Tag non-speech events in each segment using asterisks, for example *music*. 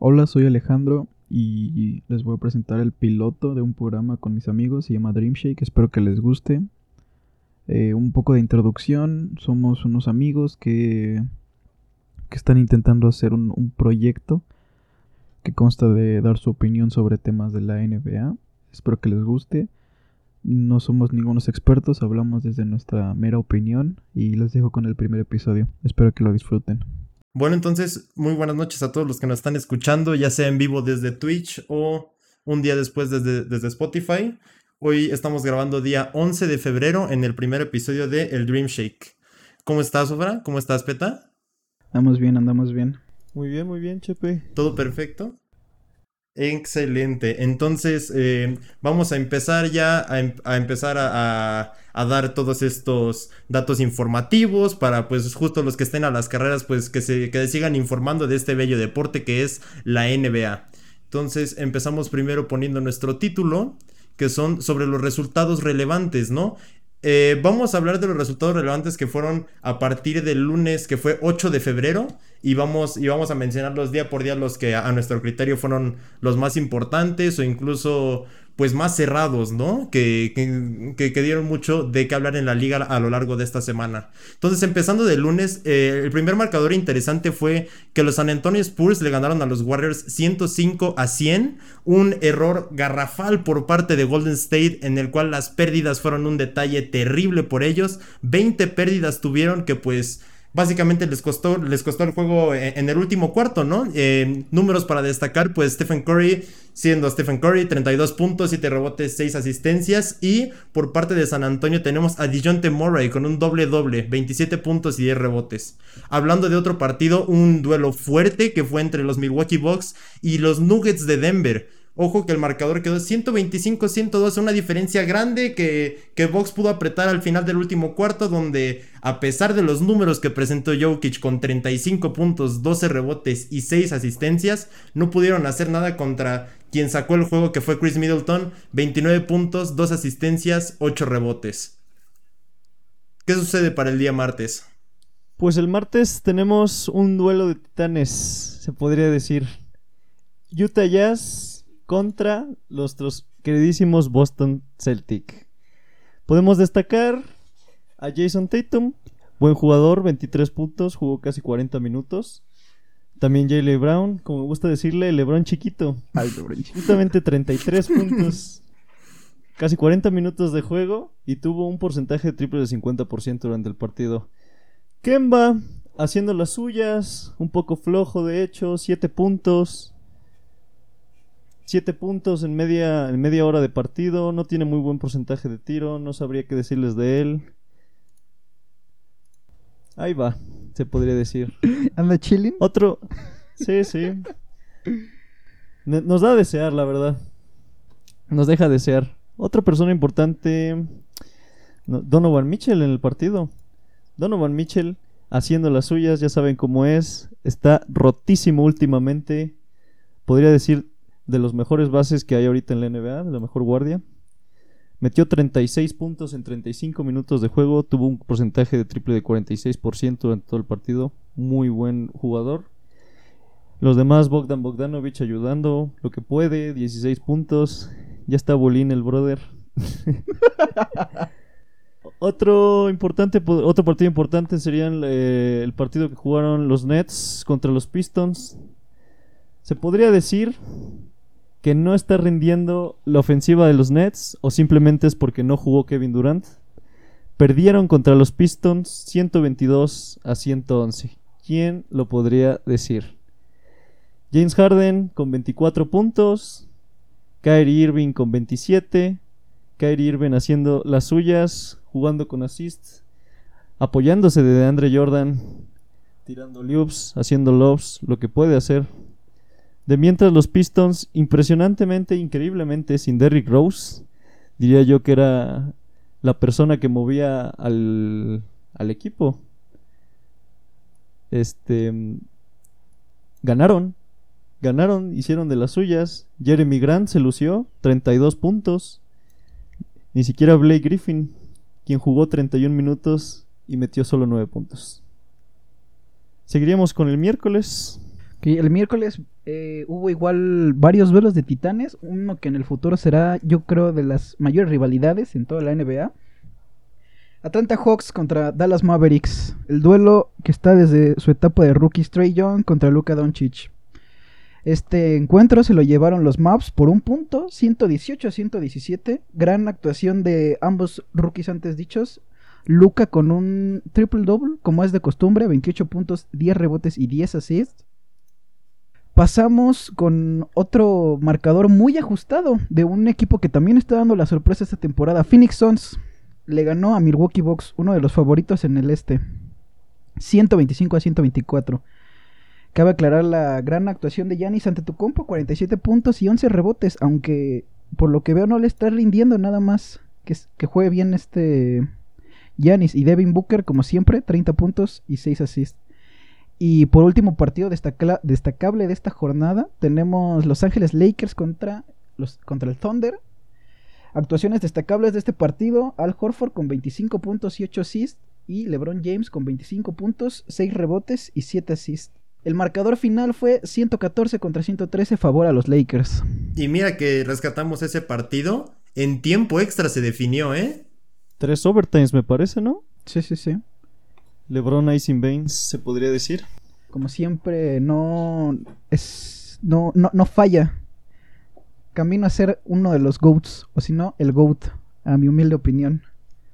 Hola, soy Alejandro y les voy a presentar el piloto de un programa con mis amigos, se llama Dreamshake, espero que les guste. Eh, un poco de introducción, somos unos amigos que, que están intentando hacer un, un proyecto que consta de dar su opinión sobre temas de la NBA, espero que les guste. No somos ningunos expertos, hablamos desde nuestra mera opinión y les dejo con el primer episodio. Espero que lo disfruten. Bueno, entonces, muy buenas noches a todos los que nos están escuchando, ya sea en vivo desde Twitch o un día después desde, desde Spotify. Hoy estamos grabando día 11 de febrero en el primer episodio de El Dream Shake. ¿Cómo estás, Obra? ¿Cómo estás, Peta? Andamos bien, andamos bien. Muy bien, muy bien, Chepe. ¿Todo perfecto? Excelente. Entonces, eh, vamos a empezar ya a, em- a empezar a, a- a dar todos estos datos informativos para, pues, justo los que estén a las carreras, pues, que se que sigan informando de este bello deporte que es la NBA. Entonces, empezamos primero poniendo nuestro título, que son sobre los resultados relevantes, ¿no? Eh, vamos a hablar de los resultados relevantes que fueron a partir del lunes, que fue 8 de febrero, y vamos, y vamos a mencionarlos día por día los que a, a nuestro criterio fueron los más importantes o incluso pues más cerrados, ¿no? Que, que, que- dieron mucho de qué hablar en la liga a lo largo de esta semana. Entonces, empezando del lunes, eh, el primer marcador interesante fue que los San Antonio Spurs le ganaron a los Warriors 105 a 100, un error garrafal por parte de Golden State en el cual las pérdidas fueron un detalle terrible por ellos, 20 pérdidas tuvieron que pues básicamente les costó, les costó el juego en, en el último cuarto, ¿no? Eh, números para destacar, pues Stephen Curry, siendo Stephen Curry, 32 puntos, 7 rebotes, 6 asistencias. Y por parte de San Antonio tenemos a DeJounte Murray con un doble doble, 27 puntos y 10 rebotes. Hablando de otro partido, un duelo fuerte que fue entre los Milwaukee Bucks y los Nuggets de Denver. Ojo que el marcador quedó 125-102, una diferencia grande que, que Bucks pudo apretar al final del último cuarto, donde a pesar de los números que presentó Jokic con 35 puntos, 12 rebotes y 6 asistencias, no pudieron hacer nada contra quien sacó el juego que fue Chris Middleton, 29 puntos, 2 asistencias, 8 rebotes. ¿Qué sucede para el día martes? Pues el martes tenemos un duelo de titanes, se podría decir. Utah Jazz contra los tros- queridísimos Boston Celtic. Podemos destacar a Jason Tatum, buen jugador, 23 puntos, jugó casi 40 minutos. También Jalen Brown, como me gusta decirle, LeBron chiquito, justamente 33 puntos. Casi 40 minutos de juego y tuvo un porcentaje de triple de 50% durante el partido. Kemba haciendo las suyas, un poco flojo de hecho, 7 puntos. 7 puntos en media, en media hora de partido, no tiene muy buen porcentaje de tiro, no sabría qué decirles de él. Ahí va, se podría decir. *laughs* ¿Anda chilling? Otro. Sí, sí. Nos da a desear, la verdad. Nos deja a desear. Otra persona importante. no, Donovan Mitchell en el partido. Donovan Mitchell haciendo las suyas, ya saben cómo es. Está rotísimo últimamente. Podría decir de los mejores bases que hay ahorita en la NBA, de la mejor guardia. Metió 36 puntos en 35 minutos de juego. Tuvo un porcentaje de triple de 46% durante todo el partido. Muy buen jugador. Los demás, Bogdan Bogdanovich ayudando lo que puede. 16 puntos. Ya está Bolín el brother. *laughs* otro, importante, po- otro partido importante sería eh, el partido que jugaron los Nets contra los Pistons. Se podría decir que no está rindiendo la ofensiva de los Nets o simplemente es porque no jugó Kevin Durant. Perdieron contra los Pistons 122 a 111. ¿Quién lo podría decir? James Harden con 24 puntos. Kyrie Irving con 27. Kyrie Irving haciendo las suyas, jugando con assists, apoyándose de Andre Jordan, tirando loops, haciendo lobs, lo que puede hacer. De mientras los Pistons, impresionantemente, increíblemente, sin Derrick Rose, diría yo que era la persona que movía al, equipo. Este. Ganaron. Ganaron, hicieron de las suyas. Jeremy Grant se lució, 32 puntos. Ni siquiera Blake Griffin, quien jugó 31 minutos y metió solo 9 puntos. Seguiríamos con el miércoles. El miércoles eh, hubo igual varios duelos de titanes, uno que en el futuro será, yo creo, de las mayores rivalidades en toda la NBA. Atlanta Hawks contra Dallas Mavericks, el duelo que está desde su etapa de rookie Stray Young contra Luka Doncic. Este encuentro se lo llevaron los Mavs por un punto, 118 a 117. Gran actuación de ambos rookies antes dichos. Luca con un triple double, como es de costumbre, 28 puntos, 10 rebotes y 10 assists. Pasamos con otro marcador muy ajustado de un equipo que también está dando la sorpresa esta temporada. Phoenix Suns le ganó a Milwaukee Bucks, uno de los favoritos en el este. 125 a 124. Cabe aclarar la gran actuación de Yanis ante tu compo, 47 puntos y 11 rebotes, aunque por lo que veo no le está rindiendo nada más que, juegue bien este Yanis y Devin Booker como siempre, 30 puntos y 6 assists. Y por último partido destacable de esta jornada, tenemos Los Ángeles Lakers contra, los, contra el Thunder. Actuaciones destacables de este partido, Al Horford con 25 puntos y 8 assists y LeBron James con 25 puntos, 6 rebotes y 7 assists. El marcador final fue 114 contra 113 favor a los Lakers. Y mira que rescatamos ese partido. En tiempo extra se definió, ¿eh? Tres overtimes me parece, ¿no? Sí, sí, sí. LeBron Icing Baines, se podría decir. Como siempre, no es no, no, no falla. Camino a ser uno de los GOATs, o si no, el GOAT, a mi humilde opinión.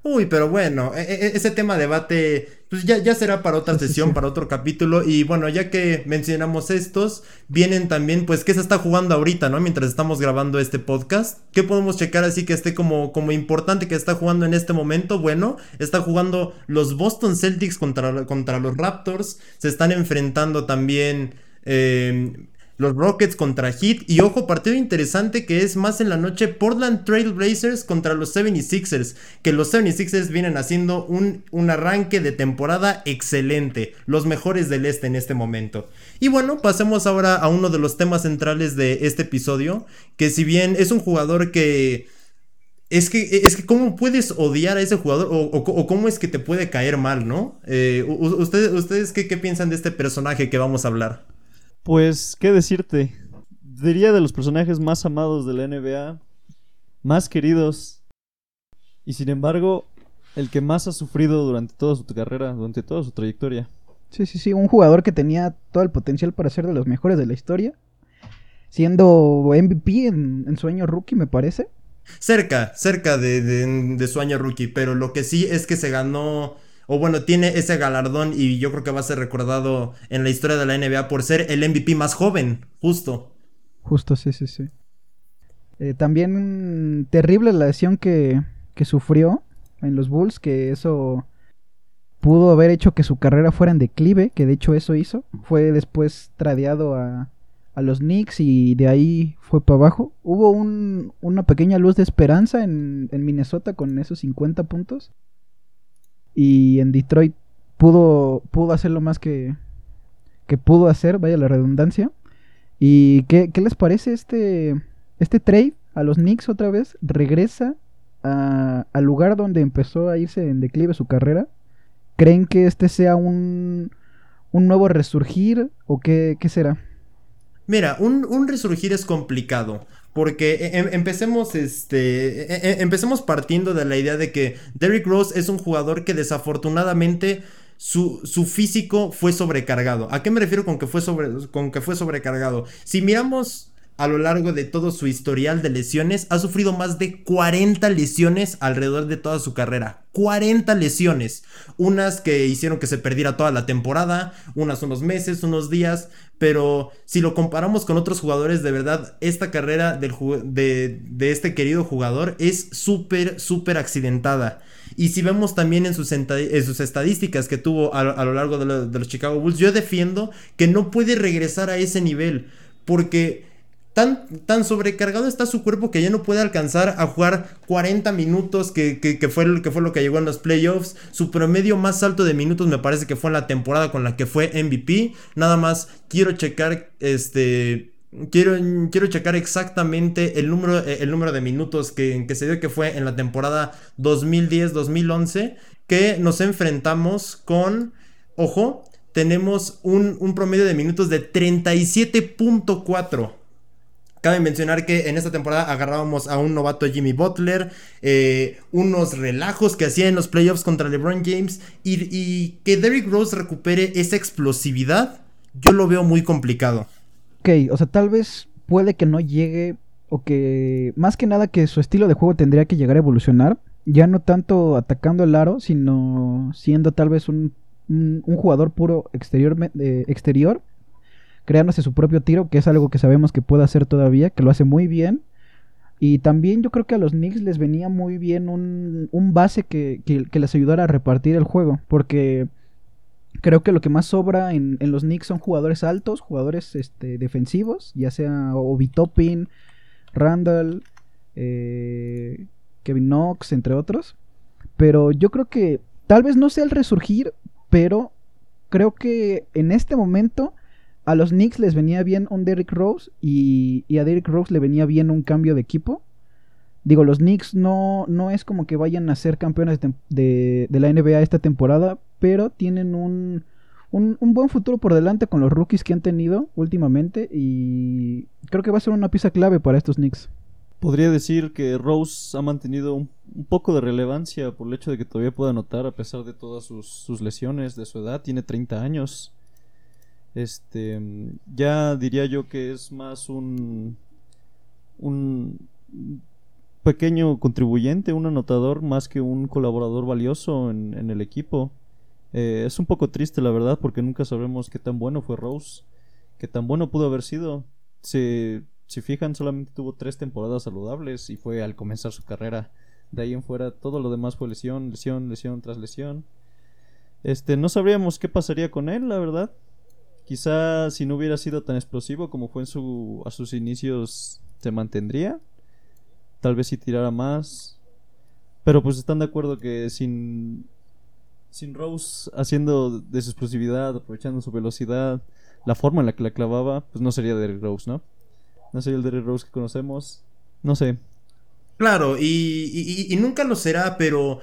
Uy, pero bueno, e, e, ese tema debate, pues ya, ya será para otra sesión, para otro capítulo. Y bueno, ya que mencionamos estos, vienen también, pues, ¿qué se está jugando ahorita, no? Mientras estamos grabando este podcast. ¿Qué podemos checar así que esté como, como importante que está jugando en este momento? Bueno, está jugando los Boston Celtics contra, contra los Raptors. Se están enfrentando también. Eh, los Rockets contra Heat. Y ojo, partido interesante que es más en la noche Portland Trail Blazers contra los 76ers. Que los 76ers vienen haciendo un, un, arranque de temporada excelente. Los mejores del este en este momento. Y bueno, pasemos ahora a uno de los temas centrales de este episodio. Que si bien es un jugador que... Es que, es que cómo puedes odiar a ese jugador o, cómo es que te puede caer mal, ¿no? Eh, ¿Ustedes, ustedes qué, qué piensan de este personaje que vamos a hablar? Pues, ¿qué decirte? Diría de los personajes más amados de la NBA, más queridos, y sin embargo, el que más ha sufrido durante toda su carrera, durante toda su trayectoria. Sí, sí, sí, un jugador que tenía todo el potencial para ser de los mejores de la historia, siendo MVP en, en su año rookie, me parece. Cerca, cerca de, de, de su año rookie, pero lo que sí es que se ganó o bueno, tiene ese galardón y yo creo que va a ser recordado en la historia de la NBA por ser el MVP más joven, justo. Justo, sí, sí, sí. Eh, también terrible la lesión que, que sufrió en los Bulls, que eso pudo haber hecho que su carrera fuera en declive, que de hecho eso hizo. Fue después tradeado a, a los Knicks y de ahí fue para abajo. Hubo un, una pequeña luz de esperanza en, en Minnesota con esos 50 puntos. Y en Detroit pudo, pudo hacer lo más que, que pudo hacer, vaya la redundancia. ¿Y qué, qué les parece este, este trade a los Knicks otra vez? Regresa a, al lugar donde empezó a irse en declive su carrera. ¿Creen que este sea un, un nuevo resurgir o qué, qué será? Mira, un, un, resurgir es complicado. Porque em, empecemos, este, em, empecemos partiendo de la idea de que Derrick Rose es un jugador que desafortunadamente su, su, físico fue sobrecargado. ¿A qué me refiero con que fue, con que fue sobrecargado? Si miramos a lo largo de todo su historial de lesiones, ha sufrido más de 40 lesiones alrededor de toda su carrera. 40 lesiones. Unas que hicieron que se perdiera toda la temporada, unas unos meses, unos días, pero si lo comparamos con otros jugadores, de verdad, esta carrera de, este querido jugador es súper, súper accidentada. Y si vemos también en sus, estadísticas que tuvo a, lo largo de, de los Chicago Bulls, yo defiendo que no puede regresar a ese nivel, porque Tan, tan, sobrecargado está su cuerpo que ya no puede alcanzar a jugar 40 minutos, que, que, que, fue, que fue lo que llegó en los playoffs. Su promedio más alto de minutos me parece que fue en la temporada con la que fue MVP. Nada más quiero checar este... Quiero, quiero checar exactamente el número, el número de minutos que, que se dio que fue en la temporada 2010-2011 que nos enfrentamos con, ojo, tenemos un, un promedio de minutos de 37.4. Cabe mencionar que en esta temporada agarrábamos a un novato Jimmy Butler, eh, unos relajos que hacía en los playoffs contra LeBron James y, que Derrick Rose recupere esa explosividad, yo lo veo muy complicado. Ok, o sea, tal vez puede que no llegue o que más que nada que su estilo de juego tendría que llegar a evolucionar, ya no tanto atacando el aro, sino siendo tal vez un jugador puro exterior, eh, exterior creándose su propio tiro, que es algo que sabemos que puede hacer todavía, que lo hace muy bien. Y también yo creo que a los Knicks les venía muy bien un, un base que, que, les ayudara a repartir el juego, porque creo que lo que más sobra en, en los Knicks son jugadores altos, jugadores este, defensivos, ya sea Obi Toppin, Randall, eh, Kevin Knox, entre otros. Pero yo creo que tal vez no sea el resurgir, pero creo que en este momento a los Knicks les venía bien un Derrick Rose y, a Derrick Rose le venía bien un cambio de equipo. Digo, los Knicks no, no es como que vayan a ser campeones de, la NBA esta temporada, pero tienen un, un, un, buen futuro por delante con los rookies que han tenido últimamente y creo que va a ser una pieza clave para estos Knicks. Podría decir que Rose ha mantenido un, poco de relevancia por el hecho de que todavía puede anotar a pesar de todas sus, sus lesiones, de su edad, tiene 30 años. Este, ya diría yo que es más un, un pequeño contribuyente, un anotador, más que un colaborador valioso en, en el equipo. Eh, es un poco triste, la verdad, porque nunca sabremos qué tan bueno fue Rose, qué tan bueno pudo haber sido. Si, si fijan, solamente tuvo tres temporadas saludables y fue al comenzar su carrera. De ahí en fuera, todo lo demás fue lesión, lesión, lesión tras lesión. Este, no sabríamos qué pasaría con él, la verdad. Quizá si no hubiera sido tan explosivo como fue en su, a sus inicios, se mantendría. Tal vez si tirara más. Pero pues están de acuerdo que sin, sin Rose haciendo de su explosividad, aprovechando su velocidad, la forma en la que la clavaba, pues no sería Derrick Rose, ¿no? No sería el Derrick Rose que conocemos. No sé. Claro, y, y, y nunca lo será, pero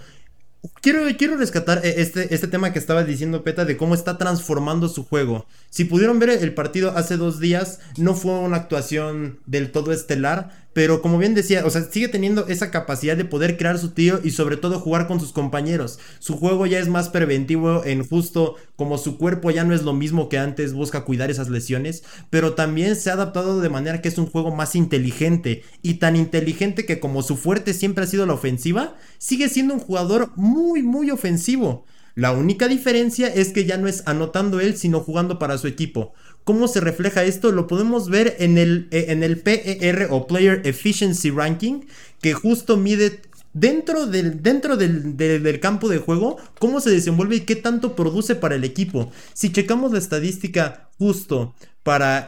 Quiero, quiero rescatar este, este tema que estaba diciendo Peta de cómo está transformando su juego. Si pudieron ver el partido hace dos días, no fue una actuación del todo estelar, pero como bien decía, o sea, sigue teniendo esa capacidad de poder crear su tío y sobre todo jugar con sus compañeros. Su juego ya es más preventivo en justo como su cuerpo ya no es lo mismo que antes, busca cuidar esas lesiones, pero también se ha adaptado de manera que es un juego más inteligente y tan inteligente que como su fuerte siempre ha sido la ofensiva, sigue siendo un jugador muy muy ofensivo. La única diferencia es que ya no es anotando él, sino jugando para su equipo. ¿Cómo se refleja esto? Lo podemos ver en el, eh, en el PER o Player Efficiency Ranking, que justo mide dentro, del, dentro del, del, campo de juego cómo se desenvuelve y qué tanto produce para el equipo. Si checamos la estadística justo para,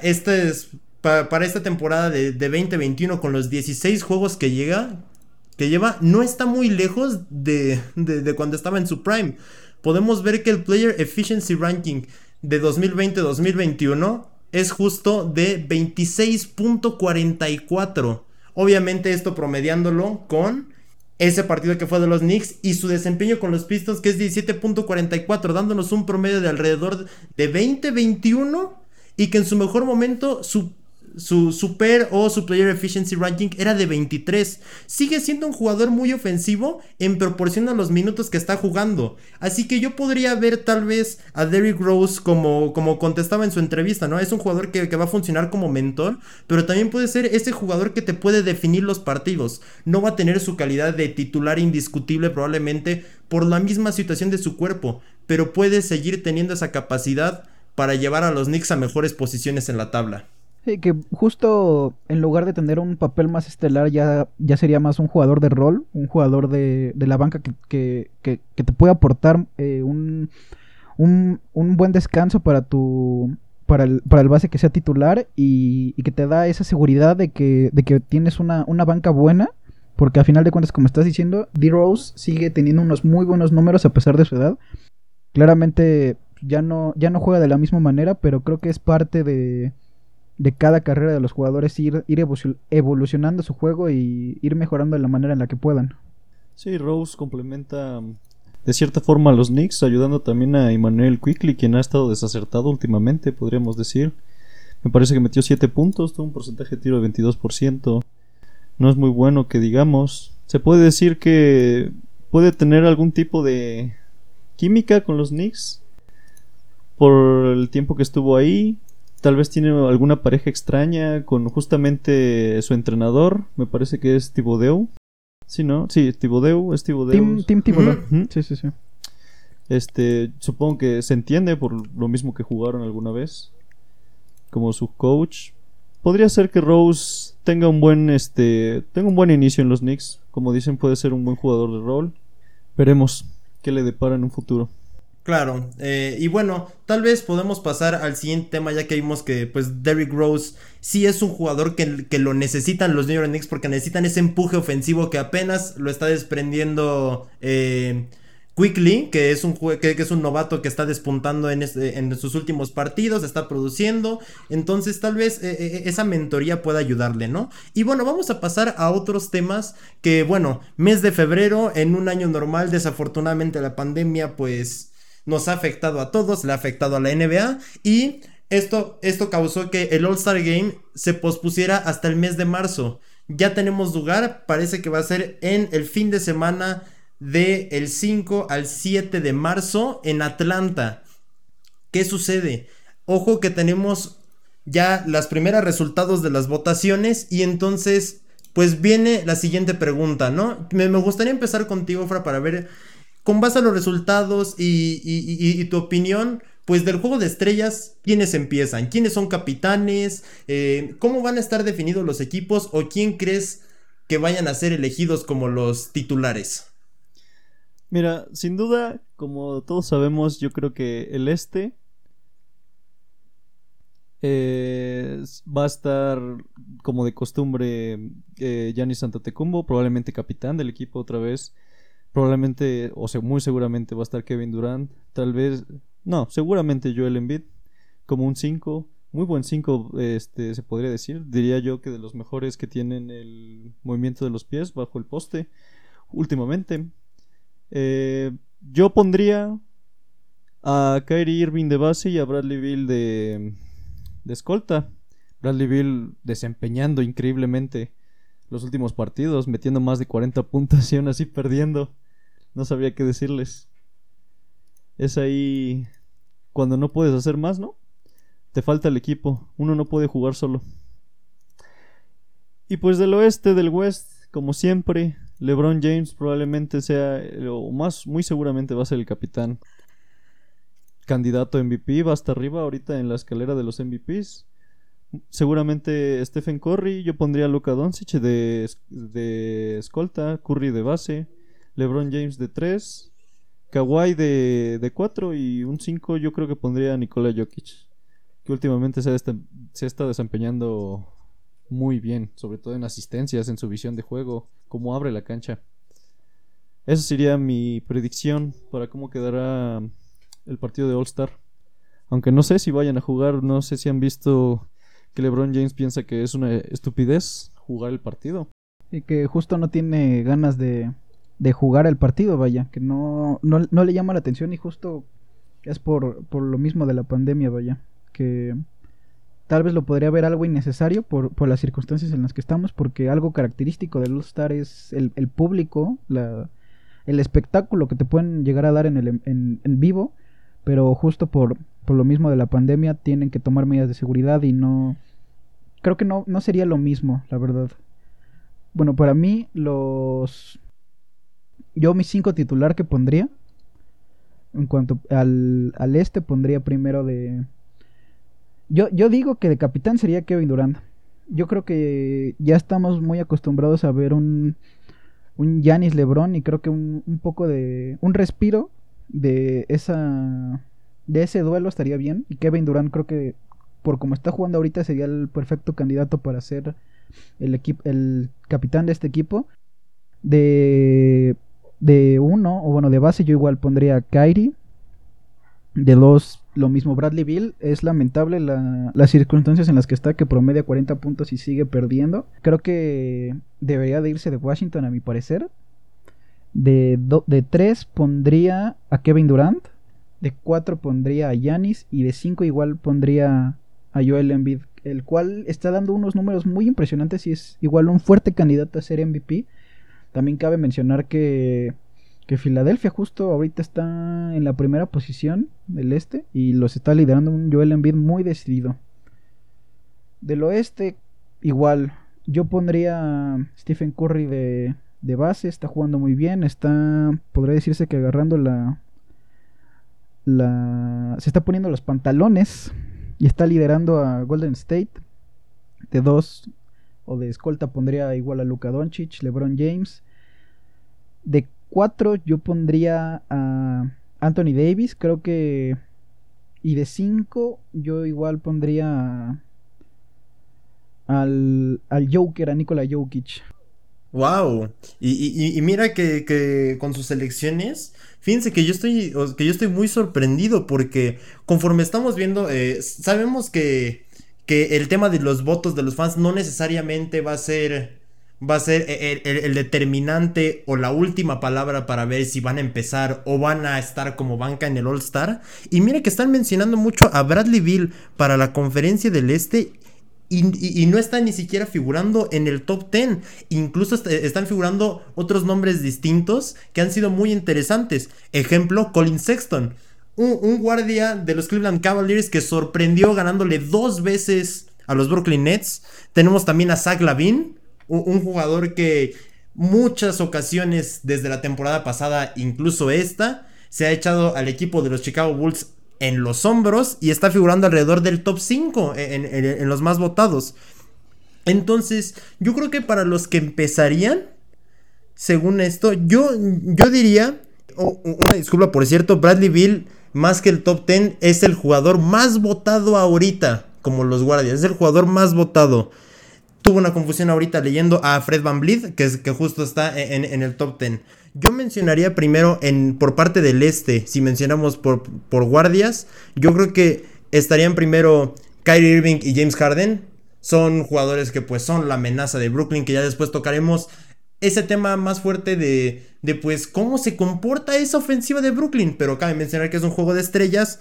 para, para esta temporada de, de 2021 con los 16 juegos que llega, que lleva, no está muy lejos de, de, de cuando estaba en su prime. Podemos ver que el Player Efficiency Ranking de 2020-2021 es justo de 26.44. Obviamente esto promediándolo con ese partido que fue de los Knicks y su desempeño con los Pistons que es 17.44, dándonos un promedio de alrededor de 20-21 y que en su mejor momento su su super o su player efficiency ranking era de 23. Sigue siendo un jugador muy ofensivo en proporción a los minutos que está jugando. Así que yo podría ver tal vez a Derrick Rose como, como contestaba en su entrevista, ¿no? Es un jugador que, que va a funcionar como mentor, pero también puede ser ese jugador que te puede definir los partidos. No va a tener su calidad de titular indiscutible probablemente por la misma situación de su cuerpo, pero puede seguir teniendo esa capacidad para llevar a los Knicks a mejores posiciones en la tabla. Sí, que justo en lugar de tener un papel más estelar ya, ya sería más un jugador de rol, un jugador de, de la banca que, que, que, te puede aportar eh, un, un, un, buen descanso para tu para el, para el base que sea titular y, y, que te da esa seguridad de que, de que tienes una, una banca buena. Porque a final de cuentas, como estás diciendo, D-Rose sigue teniendo unos muy buenos números a pesar de su edad. Claramente ya no, ya no juega de la misma manera, pero creo que es parte de, de cada carrera de los jugadores ir, ir evolucionando su juego y ir mejorando de la manera en la que puedan. Sí, Rose complementa de cierta forma a los Knicks, ayudando también a Emmanuel Quickly, quien ha estado desacertado últimamente, podríamos decir. Me parece que metió 7 puntos, tuvo un porcentaje de tiro de 22%. No es muy bueno que digamos. Se puede decir que puede tener algún tipo de química con los Knicks por el tiempo que estuvo ahí. Tal vez tiene alguna pareja extraña con justamente su entrenador. Me parece que es Thibodeau. Sí, ¿no? Sí, Thibodeau, es Thibodeau. Tim, Tim Thibodeau. Ujú. Sí, sí, sí. Este, supongo que se entiende por lo mismo que jugaron alguna vez como su coach. Podría ser que Rose tenga un buen este, tenga un buen inicio en los Knicks, como dicen, puede ser un buen jugador de rol. Veremos qué le depara en un futuro. Claro, eh, y bueno, tal vez podemos pasar al siguiente tema ya que vimos que pues Derrick Rose sí es un jugador que, que lo necesitan los New York Knicks porque necesitan ese empuje ofensivo que apenas lo está desprendiendo eh, Quickly, que es un que, que es un novato que está despuntando en, este- en sus últimos partidos, está produciendo, entonces tal vez eh, eh, esa mentoría pueda ayudarle, ¿no? Y bueno, vamos a pasar a otros temas que, bueno, mes de febrero, en un año normal, desafortunadamente la pandemia pues nos ha afectado a todos, le ha afectado a la NBA y esto, esto causó que el All-Star Game se pospusiera hasta el mes de marzo. Ya tenemos lugar, parece que va a ser en el fin de semana del el 5 al 7 de marzo en Atlanta. ¿Qué sucede? Ojo que tenemos ya las primeras resultados de las votaciones y entonces pues viene la siguiente pregunta, ¿no? Me, me gustaría empezar contigo, Fra, para ver con base a los resultados y, y- tu opinión, pues del juego de estrellas, ¿quiénes empiezan? ¿Quiénes son capitanes? Eh, ¿Cómo van a estar definidos los equipos? ¿O quién crees que vayan a ser elegidos como los titulares? Mira, sin duda, como todos sabemos, yo creo que el este eh, va a estar como de costumbre eh, Giannis Antetokounmpo, probablemente capitán del equipo otra vez. Probablemente, o sea, muy seguramente va a estar Kevin Durant. Tal vez, no, seguramente Joel Embiid como un 5. Muy buen 5, este, se podría decir. Diría yo que de los mejores que tienen el movimiento de los pies bajo el poste últimamente. Eh, yo pondría a Kyrie Irving de base y a Bradley Bill de, de escolta. Bradley Bill desempeñando increíblemente los últimos partidos, metiendo más de 40 puntos y aún así perdiendo. No sabría qué decirles. Es ahí cuando no puedes hacer más, ¿no? Te falta el equipo. Uno no puede jugar solo. Y pues del oeste, del west, como siempre, LeBron James probablemente sea, eh, o más, muy seguramente va a ser el capitán. Candidato MVP, va hasta arriba ahorita en la escalera de los MVPs. Seguramente Stephen Curry, yo pondría a Luka Doncic de, de escolta, Curry de base, LeBron James de 3, Kawhi de, de 4 y un 5 yo creo que pondría a Nikola Jokic, que últimamente se desta- se está desempeñando muy bien, sobre todo en asistencias, en su visión de juego, cómo abre la cancha. Esa sería mi predicción para cómo quedará el partido de All Star. Aunque no sé si vayan a jugar, no sé si han visto que LeBron James piensa que es una estupidez jugar el partido. Y que justo no tiene ganas de, de jugar el partido, vaya. Que no, no, no le llama la atención y justo es por, por lo mismo de la pandemia, vaya. Que tal vez lo podría ver algo innecesario por, por las circunstancias en las que estamos, porque algo característico del All-Star es el, el público, la, el espectáculo que te pueden llegar a dar en, el, en, en vivo, pero justo por, por lo mismo de la pandemia tienen que tomar medidas de seguridad y no... Creo que no, no sería lo mismo, la verdad. Bueno, para mí los... Yo mis cinco titular que pondría, en cuanto al, al este, pondría primero de... Yo, yo digo que de capitán sería Kevin Durant. Yo creo que ya estamos muy acostumbrados a ver un, un Giannis Lebron y creo que un, un poco de... Un respiro de esa... De ese duelo estaría bien. Y Kevin Durant creo que por como está jugando ahorita sería el perfecto candidato para ser el el capitán de este equipo de de uno o bueno de base yo igual pondría a Kyrie de dos lo mismo Bradley Bill es lamentable la- las circunstancias en las que está que promedia 40 puntos y sigue perdiendo creo que debería de irse de Washington a mi parecer De, do- de 3 pondría a Kevin Durant. De 4 pondría a Yanis. Y de 5 igual pondría a Joel Embiid. El cual está dando unos números muy impresionantes y es igual un fuerte candidato a ser MVP. También cabe mencionar que, que Filadelfia justo ahorita está en la primera posición del este. Y los está liderando un Joel Embiid muy decidido. Del oeste, igual. Yo pondría a Stephen Curry de, de base. Está jugando muy bien. Está, podría decirse que agarrando la, la. Se está poniendo los pantalones. Y está liderando a Golden State. De dos o de escolta pondría igual a Luka Doncic, LeBron James. De cuatro yo pondría a Anthony Davis. Creo que. Y de cinco yo igual pondría al, al Joker, a Nikola Jokic. Wow. Y, y- mira que, que con sus elecciones, fíjense que yo estoy, que yo estoy muy sorprendido porque conforme estamos viendo, eh, sabemos que, que el tema de los votos de los fans no necesariamente va a ser, va a ser el, el- el determinante o la última palabra para ver si van a empezar o van a estar como banca en el All Star. Y mira que están mencionando mucho a Bradley Bill para la conferencia del Este y, no está ni siquiera figurando en el top 10. Incluso est- están figurando otros nombres distintos que han sido muy interesantes. Ejemplo, Colin Sexton. Un, guardia de los Cleveland Cavaliers que sorprendió ganándole dos veces a los Brooklyn Nets. Tenemos también a Zach Lavin, un, jugador que muchas ocasiones desde la temporada pasada, incluso esta, se ha echado al equipo de los Chicago Bulls en los hombros y está figurando alrededor del top 5 en, los más votados. Entonces, yo creo que para los que empezarían, según esto, yo, yo diría, una disculpa por cierto, Bradley Bill, más que el top 10, es el jugador más votado ahorita, como los guardias, es el jugador más votado. Tuve una confusión ahorita leyendo a Fred Van Vliet, que, es, que justo está en, en el top 10. Yo mencionaría primero en, por parte del este, si mencionamos por, por guardias, yo creo que estarían primero Kyrie Irving y James Harden. Son jugadores que pues son la amenaza de Brooklyn, que ya después tocaremos ese tema más fuerte de, de pues cómo se comporta esa ofensiva de Brooklyn. Pero cabe mencionar que es un juego de estrellas,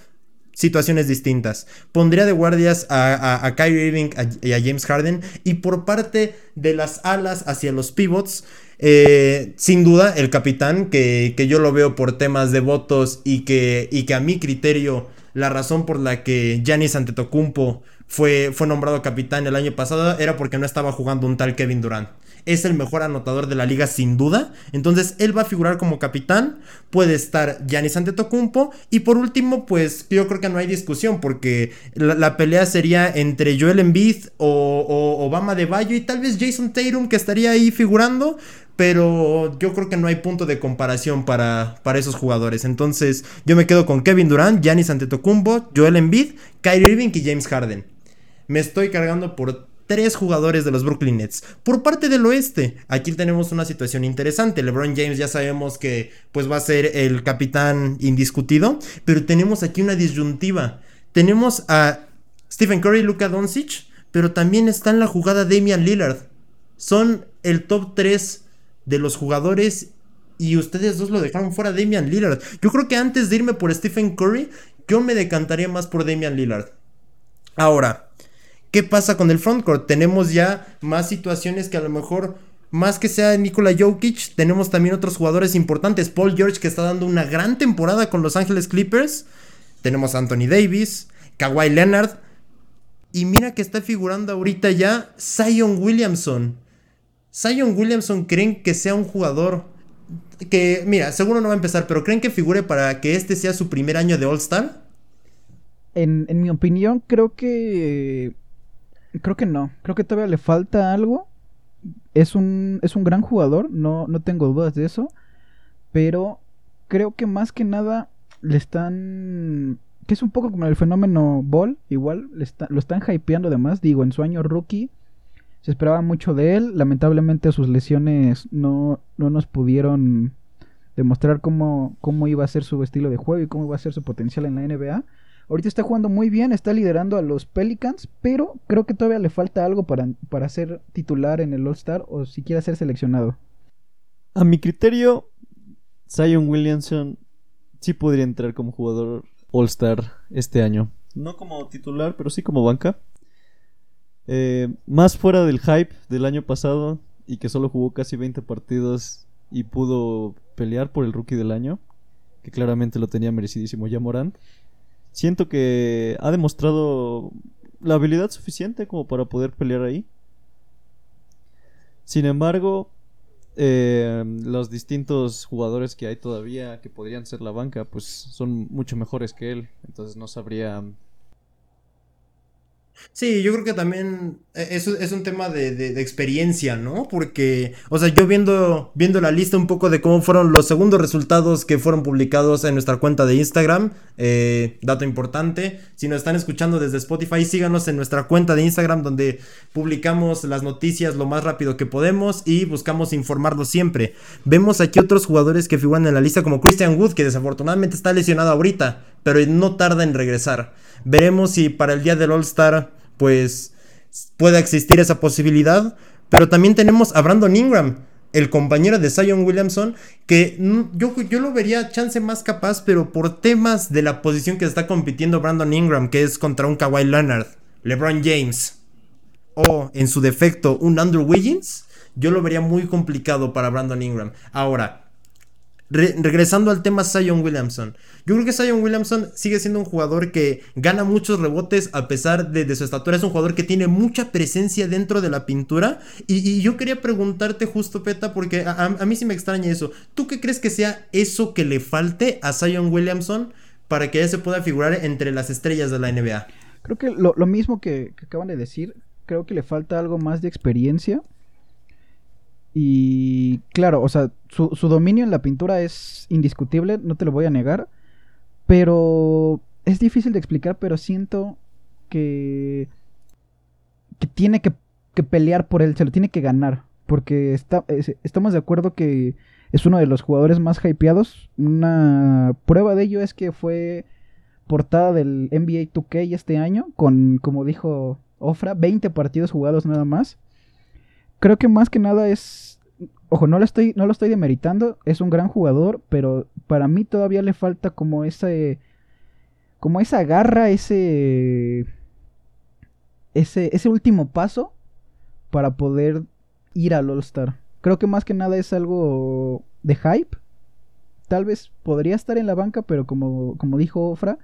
situaciones distintas. Pondría de guardias a, a, Kyrie Irving y a James Harden. Y por parte de las alas hacia los pivots, eh, sin duda el capitán, que, que yo lo veo por temas de votos y que, y que a mi criterio la razón por la que Giannis Antetokounmpo fue, fue nombrado capitán el año pasado era porque no estaba jugando un tal Kevin Durant. Es el mejor anotador de la liga sin duda. Entonces él va a figurar como capitán. Puede estar Giannis Antetokounmpo. Y por último, pues yo creo que no hay discusión. Porque la, pelea sería entre Joel Embiid o, o Obama de Bayo. Y tal vez Jason Tatum que estaría ahí figurando. Pero yo creo que no hay punto de comparación para, para esos jugadores. Entonces yo me quedo con Kevin Durant, Giannis Antetokounmpo, Joel Embiid, Kyrie Irving y James Harden. Me estoy cargando por tres jugadores de los Brooklyn Nets. Por parte del oeste, aquí tenemos una situación interesante. LeBron James ya sabemos que pues va a ser el capitán indiscutido, pero tenemos aquí una disyuntiva. Tenemos a Stephen Curry y Luka Doncic, pero también está en la jugada Damian Lillard. Son el top 3 de los jugadores y ustedes dos lo dejaron fuera Damian Lillard. Yo creo que antes de irme por Stephen Curry, yo me decantaría más por Damian Lillard. Ahora, ¿qué pasa con el frontcourt? Tenemos ya más situaciones que a lo mejor, más que sea Nikola Jokic, tenemos también otros jugadores importantes. Paul George que está dando una gran temporada con Los Ángeles Clippers. Tenemos a Anthony Davis, Kawhi Leonard. Y mira que está figurando ahorita ya Zion Williamson. Zion Williamson creen que sea un jugador que, mira, seguro no va a empezar, pero creen que figure para que este sea su primer año de All Star. En, en mi opinión, creo que. Creo que no. Creo que todavía le falta algo. Es un, es un gran jugador, no, no tengo dudas de eso. Pero creo que más que nada le están. Que es un poco como el fenómeno Ball. Igual está- lo están hypeando de más. Digo, en su año rookie se esperaba mucho de él. Lamentablemente sus lesiones no, no nos pudieron demostrar cómo, cómo iba a ser su estilo de juego y cómo iba a ser su potencial en la NBA. Ahorita está jugando muy bien, está liderando a los Pelicans, pero creo que todavía le falta algo para, para ser titular en el All-Star o siquiera ser seleccionado. A mi criterio, Zion Williamson sí podría entrar como jugador All-Star este año. No como titular, pero sí como banca. Eh, más fuera del hype del año pasado y que solo jugó casi 20 partidos y pudo pelear por el rookie del año, que claramente lo tenía merecidísimo ya Morant. Siento que ha demostrado la habilidad suficiente como para poder pelear ahí. Sin embargo, eh, los distintos jugadores que hay todavía que podrían ser la banca, pues son mucho mejores que él. Entonces no sabría Sí, yo creo que también eh, eso es un tema de, de, experiencia, ¿no? Porque, o sea, yo viendo, viendo la lista un poco de cómo fueron los segundos resultados que fueron publicados en nuestra cuenta de Instagram, eh, dato importante, si nos están escuchando desde Spotify, síganos en nuestra cuenta de Instagram donde publicamos las noticias lo más rápido que podemos y buscamos informarlo siempre. Vemos aquí otros jugadores que figuran en la lista como Christian Wood, que desafortunadamente está lesionado ahorita, pero no tarda en regresar. Veremos si para el día del All Star, pues, pueda existir esa posibilidad. Pero también tenemos a Brandon Ingram, el compañero de Zion Williamson, que yo, yo lo vería chance más capaz, pero por temas de la posición que está compitiendo Brandon Ingram, que es contra un Kawhi Leonard, LeBron James, o en su defecto un Andrew Wiggins, yo lo vería muy complicado para Brandon Ingram. Ahora, regresando al tema Zion Williamson. Yo creo que Zion Williamson sigue siendo un jugador que gana muchos rebotes a pesar de, su estatura. Es un jugador que tiene mucha presencia dentro de la pintura. Y, yo quería preguntarte justo, Peta, porque a, mí sí me extraña eso. ¿Tú qué crees que sea eso que le falte a Zion Williamson para que él se pueda figurar entre las estrellas de la NBA? Creo que lo, mismo que acaban de decir. Creo que le falta algo más de experiencia y claro, o sea, su, dominio en la pintura es indiscutible, no te lo voy a negar. Pero es difícil de explicar, pero siento que, que tiene que, pelear por él, se lo tiene que ganar. Porque está, estamos de acuerdo que es uno de los jugadores más hypeados. Una prueba de ello es que fue portada del NBA 2K este año, con, como dijo Ofra, 20 partidos jugados nada más creo que más que nada es. Ojo, no lo estoy, no lo estoy demeritando. Es un gran jugador, pero para mí todavía le falta como ese. Como esa garra, ese. Ese, ese último paso para poder ir al All-Star. Creo que más que nada es algo de hype. Tal vez podría estar en la banca, pero como, como dijo Ofra,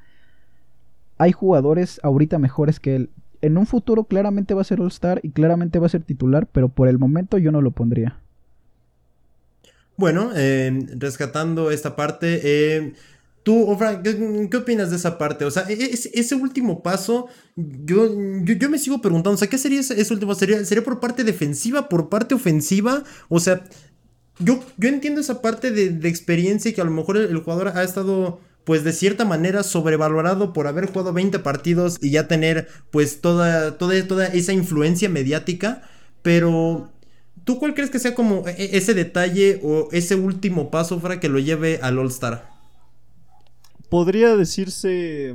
hay jugadores ahorita mejores que él en un futuro claramente va a ser All-Star y claramente va a ser titular, pero por el momento yo no lo pondría. Bueno, eh, rescatando esta parte, eh, tú, Ofra, ¿qué, opinas de esa parte? O sea, e, ese, último paso, yo, yo, me sigo preguntando, o sea, ¿qué sería ese, último? ¿Sería, ¿Sería por parte defensiva, por parte ofensiva? O sea, yo, yo entiendo esa parte de, experiencia y que a lo mejor el jugador ha estado pues de cierta manera sobrevalorado por haber jugado 20 partidos y ya tener pues toda, toda, toda esa influencia mediática, pero ¿tú cuál crees que sea como e, e, ese detalle o ese último paso para que lo lleve al All Star? Podría decirse...